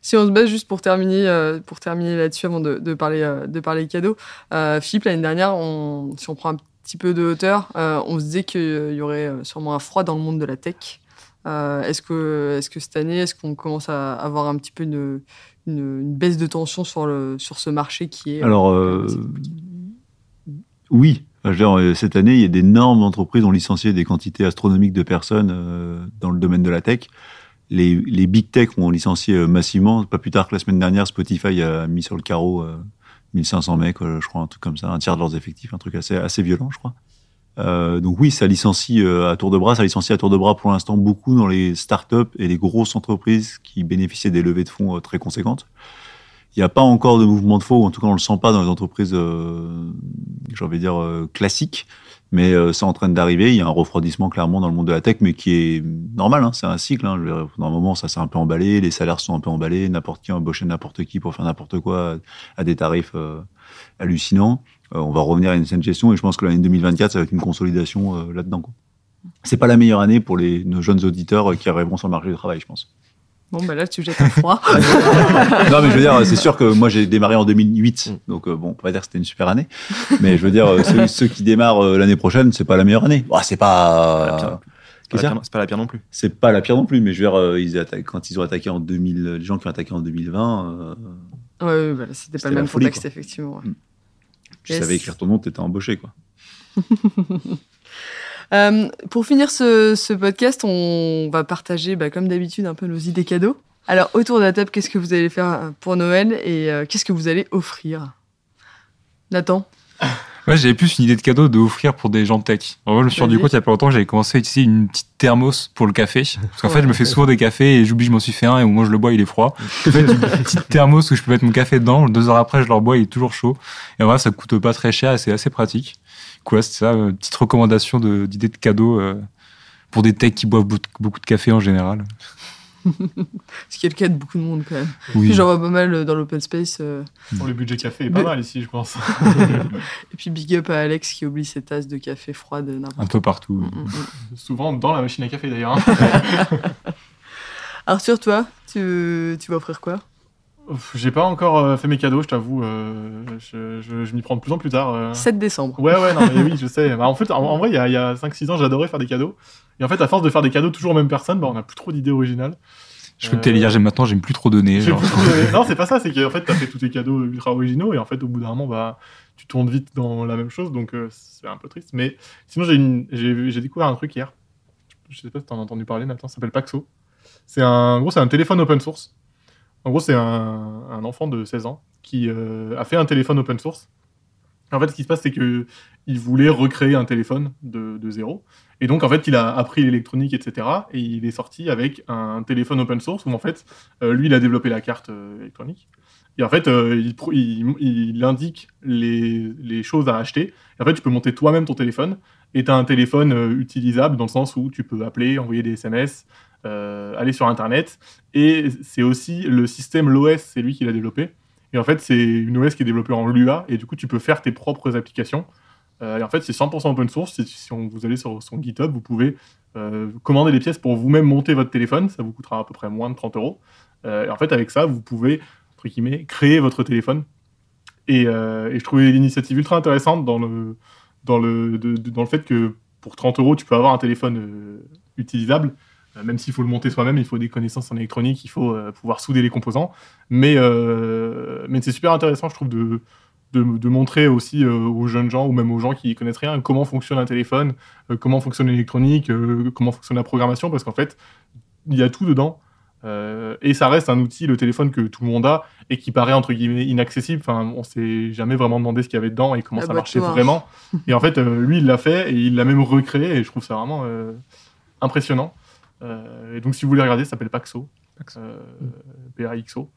Si on se base juste pour terminer, euh, pour terminer là-dessus avant de, de parler, euh, de parler cadeaux, euh, Philippe, l'année dernière, on, si on prend un petit peu de hauteur, euh, on se disait qu'il y aurait sûrement un froid dans le monde de la tech. Euh, est-ce, que, est-ce que cette année, est-ce qu'on commence à avoir un petit peu une, une, une baisse de tension sur, le, sur ce marché qui est... Alors, euh, oui. Euh, cette année, il y a d'énormes entreprises qui ont licencié des quantités astronomiques de personnes euh, dans le domaine de la tech. Les, les big tech ont licencié massivement. Pas plus tard que la semaine dernière, Spotify a mis sur le carreau euh, 1500 mecs, je crois, un truc comme ça, un tiers de leurs effectifs, un truc assez, assez violent, je crois. Euh, donc oui, ça licencie euh, à tour de bras. Ça licencie à tour de bras pour l'instant beaucoup dans les startups et les grosses entreprises qui bénéficiaient des levées de fonds euh, très conséquentes. Il n'y a pas encore de mouvement de faux, en tout cas on le sent pas dans les entreprises, euh, j'ai envie de dire, euh, classiques. Mais euh, c'est en train d'arriver. Il y a un refroidissement clairement dans le monde de la tech, mais qui est normal. Hein, c'est un cycle. Hein. Dans un moment, ça s'est un peu emballé. Les salaires sont un peu emballés. N'importe qui a embauché n'importe qui pour faire n'importe quoi à des tarifs hallucinants. Euh, on va revenir à une saine gestion et je pense que l'année 2024, ça va être une consolidation euh, là-dedans. C'est pas la meilleure année pour les, nos jeunes auditeurs euh, qui arriveront sur le marché du travail, je pense. Bon, bah là, tu jettes un froid. non, mais je veux dire, c'est sûr que moi j'ai démarré en 2008, donc euh, bon, on peut pas dire que c'était une super année, mais je veux dire, ceux, ceux qui démarrent l'année prochaine, c'est pas la meilleure année. Bah, c'est Pas C'est pas la pire non plus. c'est pas la pire non plus, mais je veux dire, ils quand ils ont attaqué en 2000, les gens qui ont attaqué en 2020, euh, ouais, ouais, bah, c'était pas le même contexte, effectivement. ouais. Tu Yes. savais écrire ton nom, t'étais embauché, quoi. Euh, pour finir ce, ce podcast, on va partager, bah, comme d'habitude, un peu nos idées cadeaux. Alors, autour de la table, qu'est-ce que vous allez faire pour Noël et euh, qu'est-ce que vous allez offrir? Nathan? Ouais, j'avais plus une idée de cadeau de offrir pour des gens tech. En vrai, je me suis rendu compte il y a pas longtemps j'avais commencé à utiliser une petite thermos pour le café. Parce qu'en Ouais. fait, je me fais souvent des cafés et j'oublie, je m'en suis fait un et au moment où je le bois, il est froid. En fait, une petite thermos où je peux mettre mon café dedans. Deux heures après, je le rebois, il est toujours chaud. Et en vrai, ça coûte pas très cher et c'est assez pratique. Quoi, c'est ça, euh, petite recommandation de- d'idées de, cadeaux euh, pour des techs qui boivent beaucoup de café en général. Ce qui est le cas de beaucoup de monde quand même. Oui. J'en vois pas mal euh, dans l'open space. euh, Bon, le budget café est pas mal ici, je pense. Et puis big up à Alex qui oublie ses tasses de café froides Un peu partout. Mm, mm, mm. Souvent dans la machine à café d'ailleurs. hein. Arthur, toi, tu, tu vas offrir quoi? J'ai pas encore euh, fait mes cadeaux, je t'avoue. euh, je je- je m'y prends de plus en plus tard. euh. 7 décembre. Ouais, ouais, non, mais oui, je sais. Bah, en fait, en, en vrai, il y a, a 5-6 ans, j'adorais faire des cadeaux. Et en fait, à force de faire des cadeaux toujours aux mêmes personnes, bah, on a plus trop d'idées originales. Je peux te dire, j'aime maintenant, j'aime plus trop donner. J'ai genre. plus trop donné. Non, c'est pas ça, c'est qu'en fait, t'as fait tous tes cadeaux ultra originaux et en fait, au bout d'un moment, bah, tu tournes vite dans la même chose, donc euh, c'est un peu triste. Mais sinon, j'ai une- découvert un truc hier. Je sais pas si t'en as entendu parler, Nathan, ça s'appelle Paxo. C'est un, en gros, c'est un téléphone open source. En gros, c'est un, enfant de 16 ans qui euh, a fait un téléphone open source. En fait, ce qui se passe, c'est que il voulait recréer un téléphone de, zéro. Et donc, en fait, il a appris l'électronique, etc. Et il est sorti avec un téléphone open source où, en fait, euh, lui, il a développé la carte euh, électronique. Et en fait, il, indique les, les choses à acheter. Et en fait, tu peux monter toi-même ton téléphone. Et tu as un téléphone utilisable dans le sens où tu peux appeler, envoyer des SMS, euh, aller sur Internet. Et c'est aussi le système, l'OS, c'est lui qui l'a développé. Et en fait, c'est une OS qui est développée en Lua. Et du coup, tu peux faire tes propres applications. Euh, et en fait, c'est 100% open source. Si, on- vous allez sur son GitHub, vous pouvez euh, commander des pièces pour vous-même monter votre téléphone. Ça vous coûtera à peu près moins de 30 euros. Et en fait, avec ça, vous pouvez, créer votre téléphone. Et, je trouvais l'initiative ultra intéressante dans le, dans, le, dans le fait que pour 30 euros, tu peux avoir un téléphone utilisable. Euh, même s'il faut le monter soi-même, il faut des connaissances en électronique, il faut euh, pouvoir souder les composants. Mais, euh, mais c'est super intéressant, je trouve, de, de, de montrer aussi euh, aux jeunes gens ou même aux gens qui connaissent rien comment fonctionne un téléphone, euh, comment fonctionne l'électronique, euh, comment fonctionne la programmation, parce qu'en fait, il y a tout dedans. Et ça reste un outil, le téléphone que tout le monde a et qui paraît entre guillemets inaccessible. Enfin, on s'est jamais vraiment demandé ce qu'il y avait dedans et comment La ça marchait noire. vraiment. Et en fait, lui, il l'a fait et il l'a même recréé et je trouve ça vraiment impressionnant. Euh, et donc, si vous voulez regarder, ça s'appelle Paxo, euh, P-A-X-O.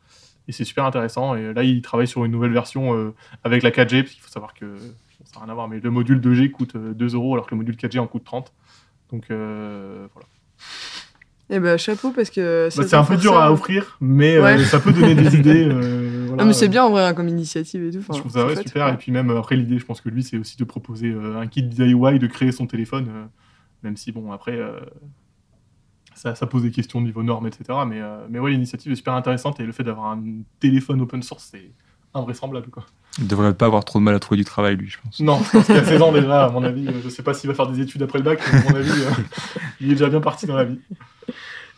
Et c'est super intéressant. Et là, il travaille sur une nouvelle version euh, avec la 4G, parce qu'il faut savoir que ça n'a rien à voir, mais le module 2G coûte euh, 2 euros alors que le module 4G en coûte 30. Donc euh, voilà. Eh ben, chapeau parce que. Bah, c'est un peu dur ça. à offrir, mais euh, ça peut donner des idées. euh, voilà. Non, mais c'est bien en vrai hein, comme initiative et tout. Enfin, Je trouve ça ouais, super. Et puis même euh, après, l'idée, je pense que lui, c'est aussi de proposer euh, un kit DIY, de créer son téléphone, euh, même si, bon, après, euh, ça, ça pose des questions au niveau normes, etc. Mais, euh, mais ouais, l'initiative est super intéressante et le fait d'avoir un téléphone open source, c'est invraisemblable. Quoi. Il devrait pas avoir trop de mal à trouver du travail, lui, je pense. Non, je pense qu'il a 16 ans déjà, à mon avis. euh, Je sais pas s'il va faire des études après le bac, mais à mon avis, euh, il est déjà bien parti dans la vie.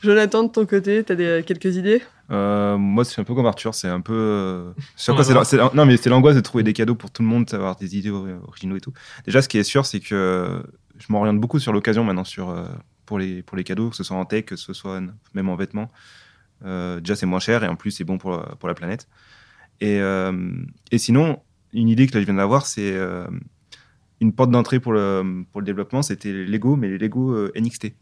Jonathan, de ton côté, t'as des, quelques idées? Euh, moi, c'est un peu comme Arthur, c'est un peu. euh, sur quoi c'est la- non, mais c'est l'angoisse de trouver des cadeaux pour tout le monde, d'avoir des idées ori- originaux et tout. Déjà, ce qui est sûr, c'est que je m'oriente beaucoup sur l'occasion maintenant sur, euh, pour, les, pour les cadeaux, que ce soit en tech, que ce soit même en vêtements. Euh, déjà, c'est moins cher et en plus, c'est bon pour, la- pour la planète. Et, euh, et sinon, une idée que là, je viens d'avoir, c'est euh, une porte d'entrée pour le, pour le développement, c'était les Lego, mais les Lego NXT.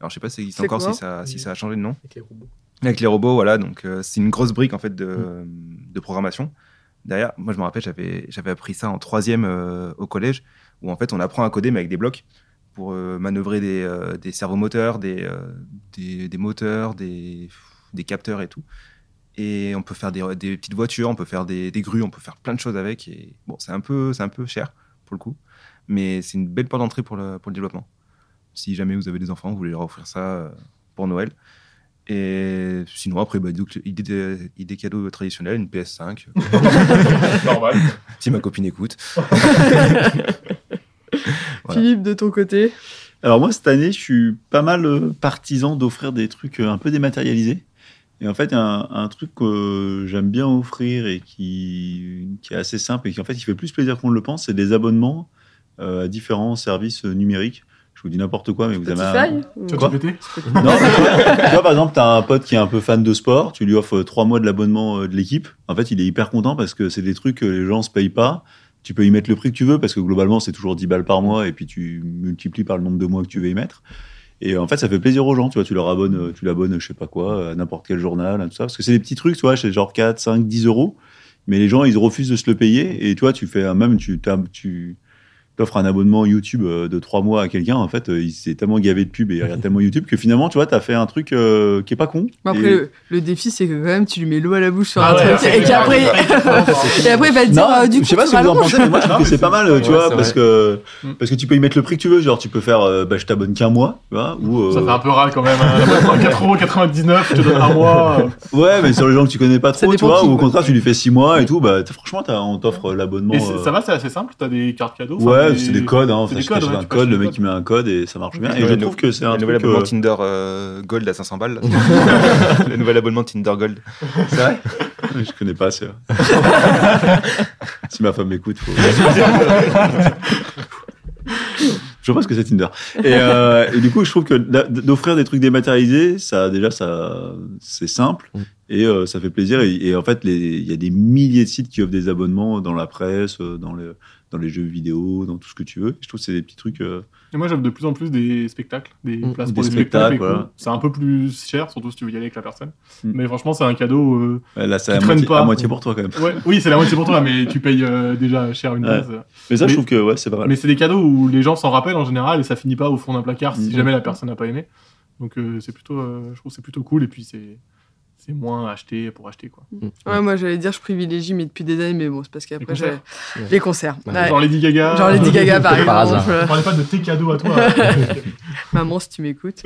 Alors, je sais pas si ça existe encore, si ça, si ça a changé de nom. Avec les robots. Avec les robots, voilà, donc c'est une grosse brique en fait de, de programmation. Derrière, moi je me rappelle, j'avais appris ça en troisième au collège, où en fait on apprend à coder mais avec des blocs pour euh, manœuvrer des, euh, des servomoteurs, des, euh, des, des moteurs, des, des capteurs et tout. Et on peut faire des, des petites voitures, on peut faire des, des grues, on peut faire plein de choses avec. Et bon, c'est un peu c'est un peu cher pour le coup, mais c'est une belle porte d'entrée pour le, pour le développement. Si jamais vous avez des enfants, vous voulez leur offrir ça pour Noël. Et sinon, après, bah, donc, idée, de- idée cadeau traditionnelle, une PS5. Normal. si ma copine écoute. Voilà. Philippe, de ton côté Alors moi, cette année, je suis pas mal euh, partisan d'offrir des trucs euh, un peu dématérialisés. Et en fait, un, un truc que j'aime bien offrir et qui, qui est assez simple et qui en fait, qui fait plus plaisir qu'on ne le pense, c'est des abonnements euh, à différents services numériques. Je vous dis n'importe quoi, mais vous avez un... Tu Quoi Non, mais tu vois, par exemple, tu as un pote qui est un peu fan de sport, tu lui offres trois mois de l'abonnement de l'équipe. En fait, il est hyper content parce que c'est des trucs que les gens se payent pas. Tu peux y mettre le prix que tu veux parce que globalement, c'est toujours 10 balles par mois et puis tu multiplies par le nombre de mois que tu veux y mettre. Et en fait, ça fait plaisir aux gens, tu vois, tu leur abonnes, euh, tu l'abonnes, je sais pas quoi, à n'importe quel journal, à tout ça. Parce que c'est des petits trucs, tu vois, c'est genre 4, 5, 10 euros. Mais les gens, ils refusent de se le payer. Et toi, tu fais un, même, tu, tu offres un abonnement YouTube euh, de 3 mois à quelqu'un. En fait, euh, il s'est tellement gavé de pubs et il regarde tellement YouTube que finalement, tu vois, t'as fait un truc euh, qui est pas con. Mais Après, Et- le, le défi, c'est que quand même, tu lui mets l'eau à la bouche sur Ah un ouais, truc et qu'après, et après, il va te dire, Non, du coup, je sais pas ce que vous en pensez, mais moi je trouve que c'est pas mal, tu vois, parce que Mm. parce que tu peux y mettre le prix que tu veux, genre tu peux faire, euh, bah, je t'abonne qu'un mois, tu vois, ou euh, Ça fait un peu rare quand même. Hein. 4,99€, je te donne un mois. ouais, mais sur les gens que tu connais pas trop, tu vois, ou au contraire tu lui fais 6 mois et tout, bah franchement t'as- on t'offre l'abonnement. Ça va, c'est assez simple. T'as des cartes cadeaux. Ouais, c'est des codes, hein, c'est enfin, des je codes, t'achète ouais, un tu code, achètes le mec il met un code et ça marche bien. Le Et je nouvel- trouve que c'est un le nouvel abonnement euh, Tinder euh, Gold à 500 balles. le nouvel abonnement Tinder Gold. C'est vrai? Je connais pas, c'est si ma femme m'écoute, faut. Je sais pas ce que c'est Tinder. Et, euh, et du coup, je trouve que d'offrir des trucs dématérialisés, ça déjà, ça, c'est simple Mm. et euh, ça fait plaisir. Et, et en fait, il y a des milliers de sites qui offrent des abonnements dans la presse, dans les, dans les jeux vidéo, dans tout ce que tu veux. Je trouve que c'est des petits trucs. euh, Et moi, j'aime de plus en plus des spectacles, des Mm. places Des pour les spectacles, voilà. C'est un peu plus cher, surtout si tu veux y aller avec la personne. Mm. Mais franchement, c'est un cadeau. euh, là, c'est Qui à, traîne moitié- pas. à moitié pour toi quand même. Ouais, oui, c'est la moitié pour toi, mais tu payes euh, déjà cher une Ouais. place. Mais ça, Mais- je trouve que ouais, c'est pas mal. Mais c'est des cadeaux où les gens s'en rappellent en général et ça finit pas au fond d'un placard si Mhm. jamais la personne n'a pas aimé. Donc euh, c'est plutôt, euh, je trouve que c'est plutôt cool et puis c'est c'est moins acheté pour acheter quoi. Ouais, moi, j'allais dire, je privilégie, mais depuis des années, mais bon, c'est parce qu'après, Les concerts. j'ai les concerts. Ouais. Ouais. Genre Lady Gaga. Genre Lady Gaga, par exemple. On parlait pas de tes cadeaux à toi. Maman, si tu m'écoutes.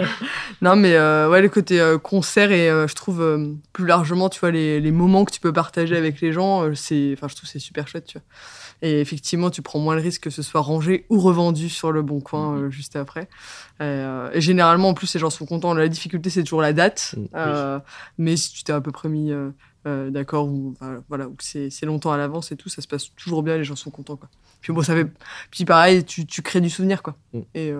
non, mais euh, ouais, le côté euh, concert et euh, je trouve euh, plus largement, tu vois, les, les moments que tu peux partager avec les gens, euh, c'est, enfin, je trouve que c'est super chouette, tu vois. Et effectivement, tu prends moins le risque que ce soit rangé ou revendu sur le bon coin euh, juste après. Euh, et généralement, en plus, les gens sont contents. La difficulté, c'est toujours la date. Mm. Euh, mais si tu t'es à peu près mis d'accord ou enfin, voilà, ou que c'est, longtemps à l'avance et tout, ça se passe toujours bien. Les gens sont contents, quoi. Puis bon, ça fait. Puis pareil, tu, tu crées du souvenir, quoi. Mm. Et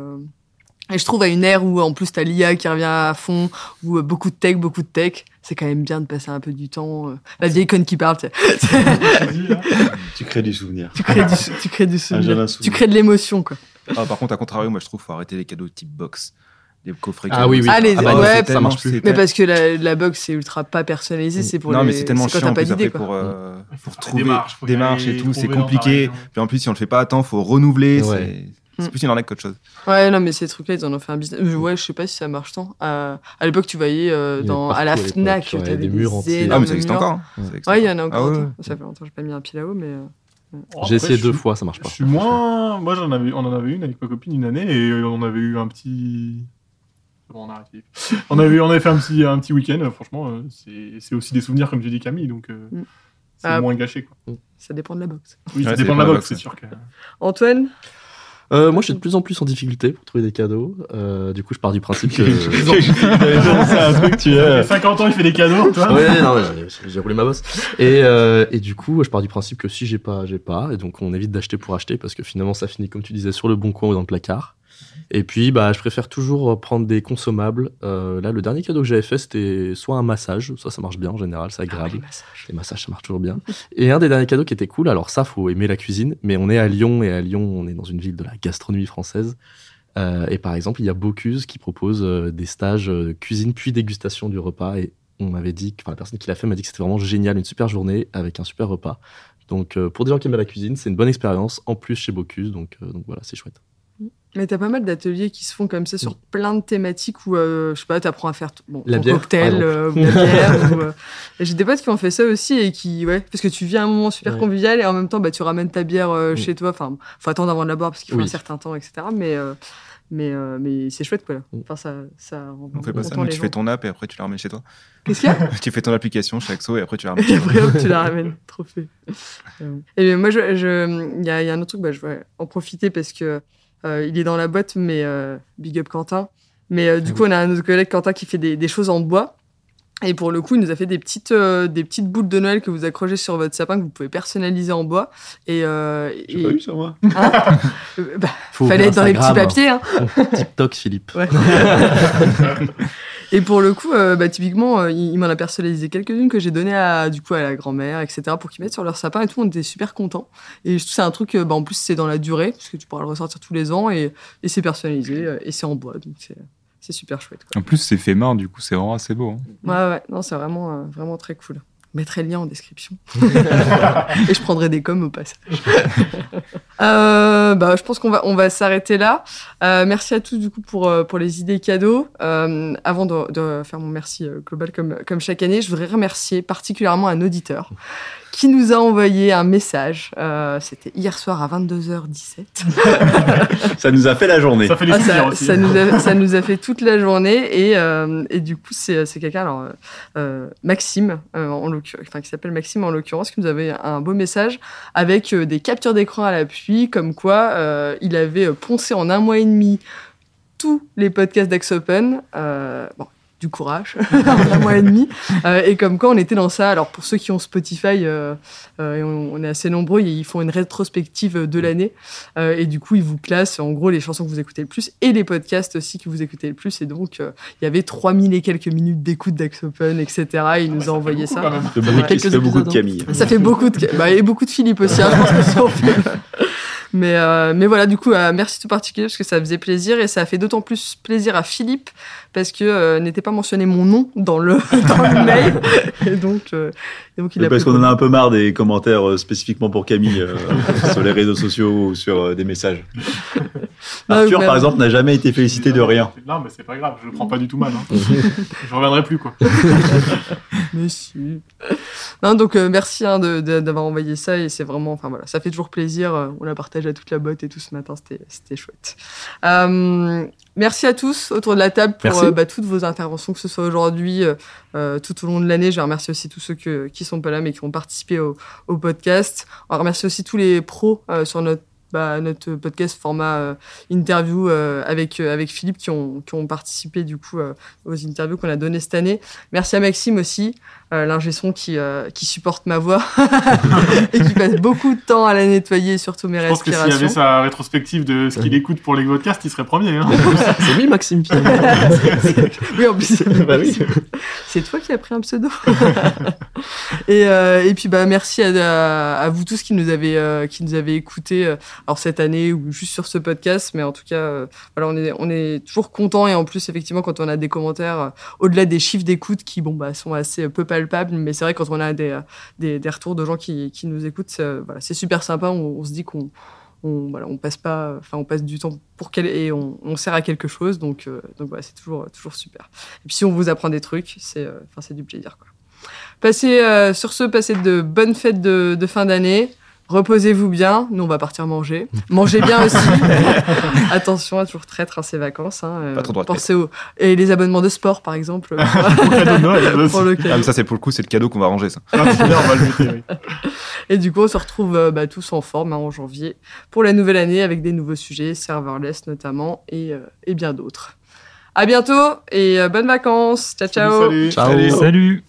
et je trouve à une ère où en plus t'as l'IA qui revient à fond, où euh, beaucoup de tech, beaucoup de tech, c'est quand même bien de passer un peu du temps. euh, la vieille conne qui parle, tu sais. Tu crées du souvenir. tu crées du, tu crées du jeune souvenir. Tu crées de l'émotion, quoi. Ah, par contre, à contrario, moi je trouve qu'il faut arrêter les cadeaux type box. Des coffrets Ah cadeaux. oui, oui. Ah, les- bah, ouais, ça marche plus. Mais parce que la, la box c'est ultra pas personnalisé, c'est pour non, les... mais c'est tellement quand chiant pas plus après quoi. pour, euh, pour trouver démarches, aller, et tout, c'est compliqué. Puis en plus, si on le fait pas à temps, faut renouveler. Ouais. C'est Mm. plus une arnaque qu'autre chose. Ouais, non, mais ces trucs-là, ils en ont fait un business. Ouais, je sais pas si ça marche tant. À, à l'époque, tu voyais euh, dans, à la Fnac, ouais, t'avais des murs entiers. Ah, mais ça existe encore. hein. Ouais, il y en a encore. Ah ouais. Ça fait longtemps que j'ai pas mis un pied là-haut, mais. euh, Bon, J'ai essayé je deux suis- fois, ça marche Je pas. suis moins. Moi, j'en avais, on en avait une avec ma copine une année et on avait eu un petit. Bon, on a arrêté. On avait, on avait fait un petit, un petit week-end. Franchement, euh, c'est, c'est aussi des souvenirs, comme tu dis Camille, donc Mm. c'est Ah. moins gâché. Quoi. Ça dépend de la box. Oui, ça dépend de la box, c'est sûr. Que... Antoine? Euh, moi, je suis de plus en plus en difficulté pour trouver des cadeaux. Euh, du coup, je pars du principe que. c'est un truc, tu as 50 ans, il fait des cadeaux, toi. ouais, non, j'ai roulé ma bosse. Et, euh, et du coup, je pars du principe que si j'ai pas, j'ai pas. Et donc, on évite d'acheter pour acheter parce que finalement, ça finit, comme tu disais, sur le bon coin ou dans le placard. Et puis, bah, je préfère toujours prendre des consommables. Euh, là, le dernier cadeau que j'avais fait, c'était soit un massage. Ça, ça marche bien en général, c'est agréable. Les massages, ça marche toujours bien. Et un des derniers cadeaux qui était cool, alors ça, faut aimer la cuisine, mais on est à Lyon, et à Lyon, on est dans une ville de la gastronomie française. Euh, et par exemple, il y a Bocuse qui propose euh, des stages cuisine puis dégustation du repas. Et on m'avait dit, enfin, la personne qui l'a fait m'a dit que c'était vraiment génial, une super journée avec un super repas. Donc, euh, pour des gens qui aiment la cuisine, c'est une bonne expérience, en plus chez Bocuse, donc, donc voilà, c'est chouette. Mais t'as pas mal d'ateliers qui se font comme ça sur plein de thématiques où, euh, je sais pas, t'apprends à faire bon, La ton bière, cocktail exemple. euh, ou la bière. ou, euh, J'ai des potes qui ont fait ça aussi et qui, ouais, parce que tu vis un moment super Ouais. convivial et en même temps, bah, tu ramènes ta bière euh, chez toi. Enfin, faut attendre avant de la boire parce qu'il faut Oui. un certain temps, etc. Mais, euh, mais, euh, mais c'est chouette, quoi. là. Enfin, ça, ça rend On fait pas ça, les tu gens. fais ton app et après tu la ramènes chez toi. Qu'est-ce qu'il y a? Tu fais ton application chez Axo et après tu la ramènes Et chez toi. après, hop, tu la ramènes. Trop fait. Et moi, je, je- il y, a, il y a un autre truc, bah, je vais en profiter parce que il est dans la boîte, mais euh, big up Quentin. Mais euh, du Ah coup, on a un autre collègue Quentin qui fait des, des choses en bois. Et pour le coup, il nous a fait des petites, euh, des petites boules de Noël que vous accrochez sur votre sapin que vous pouvez personnaliser en bois. Et, euh, J'ai et- pas eu ça, moi. Hein Euh, bah, fallait être dans les petits Instagram. papiers. Hein. TikTok, Philippe. Ouais. Et pour le coup, euh, bah, typiquement, euh, il, il m'en a personnalisé quelques-unes que j'ai données à, du coup, à la grand-mère, etc., pour qu'ils mettent sur leur sapin et tout. On était super contents. Et je trouve c'est un truc, euh, bah, en plus, c'est dans la durée, parce que tu pourras le ressortir tous les ans et, et c'est personnalisé et c'est en bois. Donc, c'est, c'est super chouette. Quoi. En plus, c'est fait main, du coup, c'est vraiment assez beau. hein. Ouais, ouais, non, c'est vraiment, euh, vraiment très cool. Je mettrai le lien en description. et je prendrai des coms au passage. Euh, bah, je pense qu'on va, on va s'arrêter là. Euh, merci à tous du coup pour, euh, pour les idées cadeaux. Euh, avant de, de faire mon merci global comme, comme chaque année, je voudrais remercier particulièrement un auditeur qui nous a envoyé un message. Euh, C'était hier soir à 22h17. Ça nous a fait la journée. Ça fait les Ah, ça, aussi. ça nous a, ça nous a fait toute la journée et, euh, et du coup c'est c'est quelqu'un alors euh, euh, Maxime euh, en l'occurrence enfin qui s'appelle Maxime en l'occurrence qui nous avait un beau message avec euh, des captures d'écran à l'appui comme quoi euh, il avait euh, poncé en un mois et demi tous les podcasts d'Ax Open euh, bon du courage en un mois et demi Euh, et comme quoi on était dans ça alors pour ceux qui ont Spotify euh, euh, et on, on est assez nombreux ils font une rétrospective de l'année euh, et du coup, ils vous classent en gros les chansons que vous écoutez le plus et les podcasts aussi que vous écoutez le plus. Et donc, euh, il y avait 3000 et quelques minutes d'écoute d'Ax Open, etc. Il nous a envoyé ça. quand même. Ça fait beaucoup, quelques ça fait beaucoup de Camille. Ça fait beaucoup de, bah, et beaucoup de Philippe aussi. hein, je pense que ça en fait. Mais, euh, mais voilà, du coup, euh, merci tout particulier parce que ça faisait plaisir et ça a fait d'autant plus plaisir à Philippe parce que euh, n'était pas mentionné mon nom dans le dans le mail et donc euh, et donc il a parce qu'on en a un peu marre des commentaires euh, spécifiquement pour Camille euh, sur les réseaux sociaux ou sur euh, des messages. Arthur, mais- par exemple, n'a jamais été félicité de rien. Non, mais c'est pas grave, je le prends pas du tout mal. hein. je reviendrai plus, quoi. Mais si. Non, donc euh, merci hein, d'avoir envoyé ça et c'est vraiment, enfin voilà, ça fait toujours plaisir. On l'a partagé à toute la botte et tout ce matin, c'était c'était chouette. Euh, merci à tous autour de la table pour euh, bah, toutes vos interventions, que ce soit aujourd'hui, euh, euh, tout au long de l'année. Je remercie aussi tous ceux que, qui sont pas là mais qui ont participé au, au podcast. On remercie aussi tous les pros euh, sur notre bah, notre podcast format interview avec avec Philippe qui ont qui ont participé du coup aux interviews qu'on a données cette année. Merci à Maxime aussi, euh, l'ingé son qui euh, qui supporte ma voix et qui passe beaucoup de temps à la nettoyer, surtout mes Je pense que s'il y avait respirations. sa rétrospective de ce qu'il écoute pour les podcasts, il serait premier. Hein. C'est lui, Maxime, oui, en plus, Bah oui. c'est toi qui as pris un pseudo. et, euh, et puis bah merci à, à, à vous tous qui nous avez euh, qui nous avez écoutés alors cette année ou juste sur ce podcast, mais en tout cas euh, voilà on est on est toujours content et en plus effectivement quand on a des commentaires euh, au-delà des chiffres d'écoute qui bon bah sont assez peu palpables, mais c'est vrai quand on a des euh, des, des retours de gens qui qui nous écoutent, c'est, euh, c'est super sympa, on, se dit qu'on on, voilà, on passe pas, enfin, on passe du temps pour quel, et on, sert à quelque chose, donc, euh, donc voilà, c'est toujours, toujours super. Et puis si on vous apprend des trucs, c'est, c'est du plaisir, quoi. Passez, sur ce, passez de bonnes fêtes de fin d'année. Reposez-vous bien. Nous, on va partir manger. Mangez bien aussi. Attention à toujours traître hein, ces vacances. Hein, euh, Pas trop droit de pensez aux et les abonnements de sport, par exemple. Pour cadeau de Noël, aussi. pour le Ah, mais ça, c'est pour le coup, c'est le cadeau qu'on va ranger, ça. Ah, c'est bien, on va le jeter, oui. Et du coup, on se retrouve euh, bah, tous en forme hein, en janvier pour la nouvelle année avec des nouveaux sujets, serverless notamment, et, euh, et bien d'autres. À bientôt et euh, bonnes vacances. Ciao, ciao. Salut, salut. Ciao. Salut